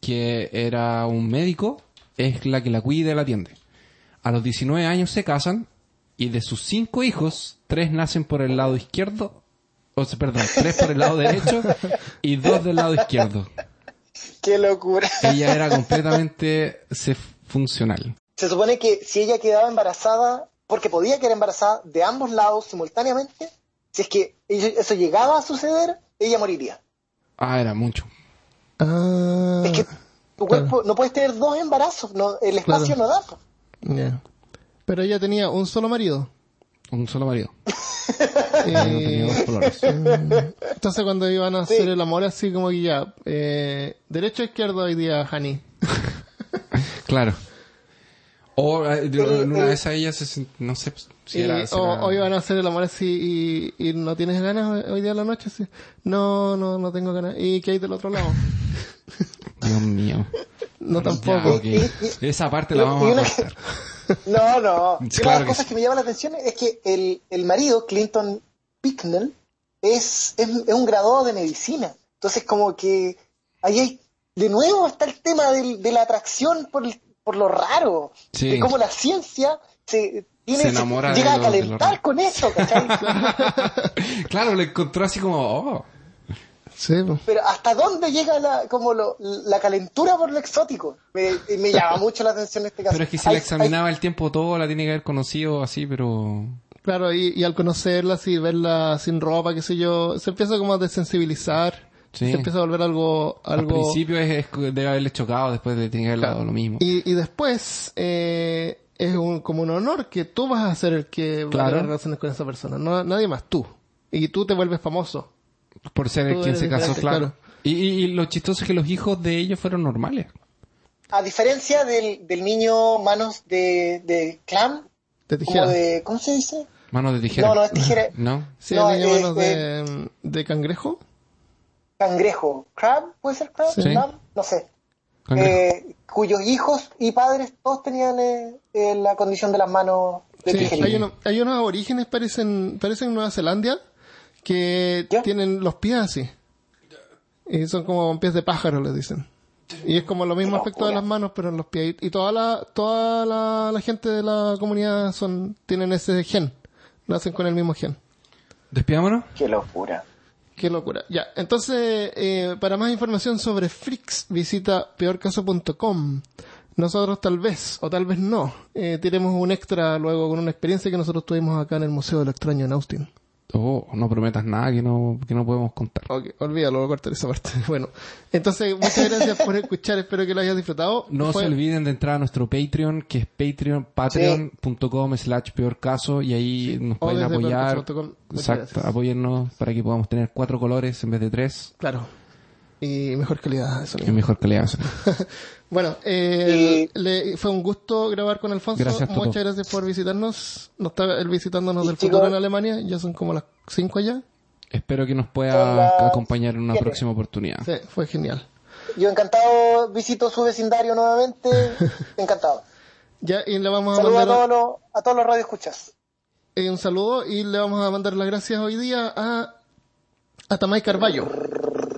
B: que era un médico, es la que la cuida y la atiende. A los 19 años se casan y de sus cinco hijos, tres nacen por el lado izquierdo, o sea, perdón, tres por el lado derecho y dos del lado izquierdo.
C: ¡Qué locura!
B: Ella era completamente funcional.
C: Se supone que si ella quedaba embarazada, porque podía quedar embarazada de ambos lados simultáneamente, si es que eso llegaba a suceder, ella moriría.
B: Ah, era mucho.
A: Ah,
C: Es que Tu
A: Claro.
C: cuerpo no puedes tener dos embarazos, no, el espacio
A: Claro.
C: no da.
A: Pero ella tenía un solo marido.
B: Un solo marido. [LAUGHS]
A: Eh, [LAUGHS] entonces cuando iban a
C: Sí.
A: hacer el amor así como que ya, eh, derecho o izquierdo hoy día, Hani. [LAUGHS]
B: Claro. O en una de esas ella se no sé si
A: Y-
B: era, si
A: o,
B: era-
A: o iban a hacer el amor así y, y no tienes ganas hoy día a la noche. No, no, no tengo ganas. ¿Y qué hay del otro lado? [LAUGHS]
B: Dios mío.
A: No
B: Ya,
A: tampoco.
B: Esa parte la vamos a cortar. [LAUGHS]
C: No, no. Una de las
B: que
C: cosas
B: sí.
C: que me llama la atención es que el, el marido, Clinton Picknell, es, es, es un graduado de medicina. Entonces, como que ahí hay, de nuevo está el tema del- de la atracción por, el- por lo raro.
B: Sí.
C: De cómo la ciencia se, tiene,
B: Se enamora de
C: llega
B: lo-
C: a
B: de lo
C: calentar
B: raro.
C: con eso, ¿cachai? [LAUGHS]
B: claro, le encontró así como, oh.
A: Sí, pues.
C: Pero ¿hasta dónde llega la, como lo- la calentura por lo exótico? Me, me llama mucho la atención este caso.
B: Pero es que si
C: Hay-
B: la examinaba el tiempo todo, la tiene que haber conocido así, pero...
A: Claro, y, y al conocerla así, verla sin ropa, qué sé yo, se empieza como a desensibilizar.
B: Sí.
A: Se empieza a volver algo...
B: Al
A: algo
B: principio es, es- debe haberle chocado, después de tener que haberle dado lo mismo.
A: Y, y después eh, es un, como un honor que tú vas a ser el que va a
B: Claro.
A: tener relaciones con esa persona, no nadie más tú. Y tú te vuelves famoso.
B: Por ser
A: Tú
B: quien se casó, claro.
A: claro.
B: Y, y, y lo chistoso es que los hijos de ellos fueron normales.
C: A diferencia del, del niño manos de, de clam,
A: Te
C: como
A: dijera.
C: de, ¿cómo se dice?
B: Manos de tijera.
C: No, no, es tijera. [LAUGHS]
B: ¿No?
A: Sí,
C: No,
A: el niño
C: eh,
A: manos de, de cangrejo.
C: Cangrejo. ¿Crab? ¿Puede ser crab?
A: Sí.
C: ¿Crab? No sé. Eh, cuyos hijos y padres todos tenían eh, eh, la condición de las manos de
A: Sí, hay, uno- hay unos aborígenes, parecen, parecen en Nueva Zelanda, que
C: ¿Ya?
A: tienen los pies así. Y son como pies de pájaro, les dicen. Y es como lo mismo aspecto de las manos, pero en los pies. Y toda la, toda la, la gente de la comunidad son, tienen ese gen. Lo hacen con el mismo gen.
B: ¿Despidámonos?
C: Qué locura.
A: Qué locura. Ya, entonces, eh, para más información sobre Freaks, visita peorcaso.com. Nosotros tal vez, o tal vez no, eh, tiremos un extra luego con una experiencia que nosotros tuvimos acá en el Museo del Extraño en Austin.
B: Oh, no prometas nada que no, que no podemos contar.
A: Ok, olvídalo, voy a cortar esa parte. [LAUGHS] Bueno, entonces, muchas gracias por escuchar, espero que lo hayas disfrutado.
B: No se olviden de entrar a nuestro Patreon, que es patreon, patreon.com slash peor caso, y ahí nos pueden apoyar. Exacto, para que podamos tener cuatro colores en vez de tres.
A: Claro. Y mejor calidad de
B: Y
A: sonido.
B: mejor calidad. [LAUGHS]
A: Bueno, eh, le- fue un gusto grabar con Alfonso.
B: Gracias.
A: Muchas gracias por visitarnos. No está él visitándonos
C: Y
A: del futuro en Alemania. Ya son como las 5 allá.
B: Espero que nos pueda
C: las
B: acompañar en una próxima oportunidad.
A: Sí, fue genial.
C: Yo encantado visito su vecindario nuevamente. [LAUGHS] Encantado.
A: Ya, y le vamos a
C: Saludos a
A: mandar
C: todos los, a todos los radioescuchas.
A: eh, un saludo y le vamos a mandar las gracias hoy día a, a Tamay Carballo.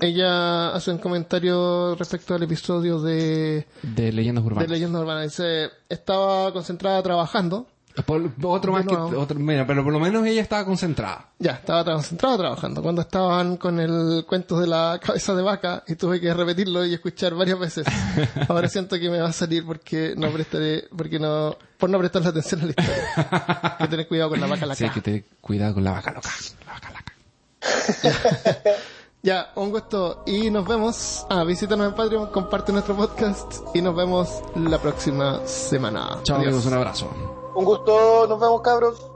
A: Ella hace un comentario respecto al episodio de,
B: De leyendas
A: de
B: urbanas.
A: Leyendas Urbanas. Dice, estaba concentrada trabajando.
B: Por- otro más
A: De
B: que otro, mira, pero por lo menos ella estaba concentrada.
A: Ya, estaba concentrada trabajando. Cuando estaban con el cuento de la cabeza de vaca y tuve que repetirlo y escuchar varias veces. [LAUGHS] Ahora siento que me va a salir porque no prestaré, porque no, por no prestarle atención a la historia. Hay que tener cuidado con la vaca la
B: Sí, que te cuidado con la vaca loca. La vaca loca. [LAUGHS]
A: Ya, un gusto y nos vemos. Ah, visítanos en Patreon, comparte nuestro podcast y nos vemos la próxima semana.
B: Chao
A: Adiós.
B: amigos, un abrazo.
C: Un gusto, nos vemos cabros.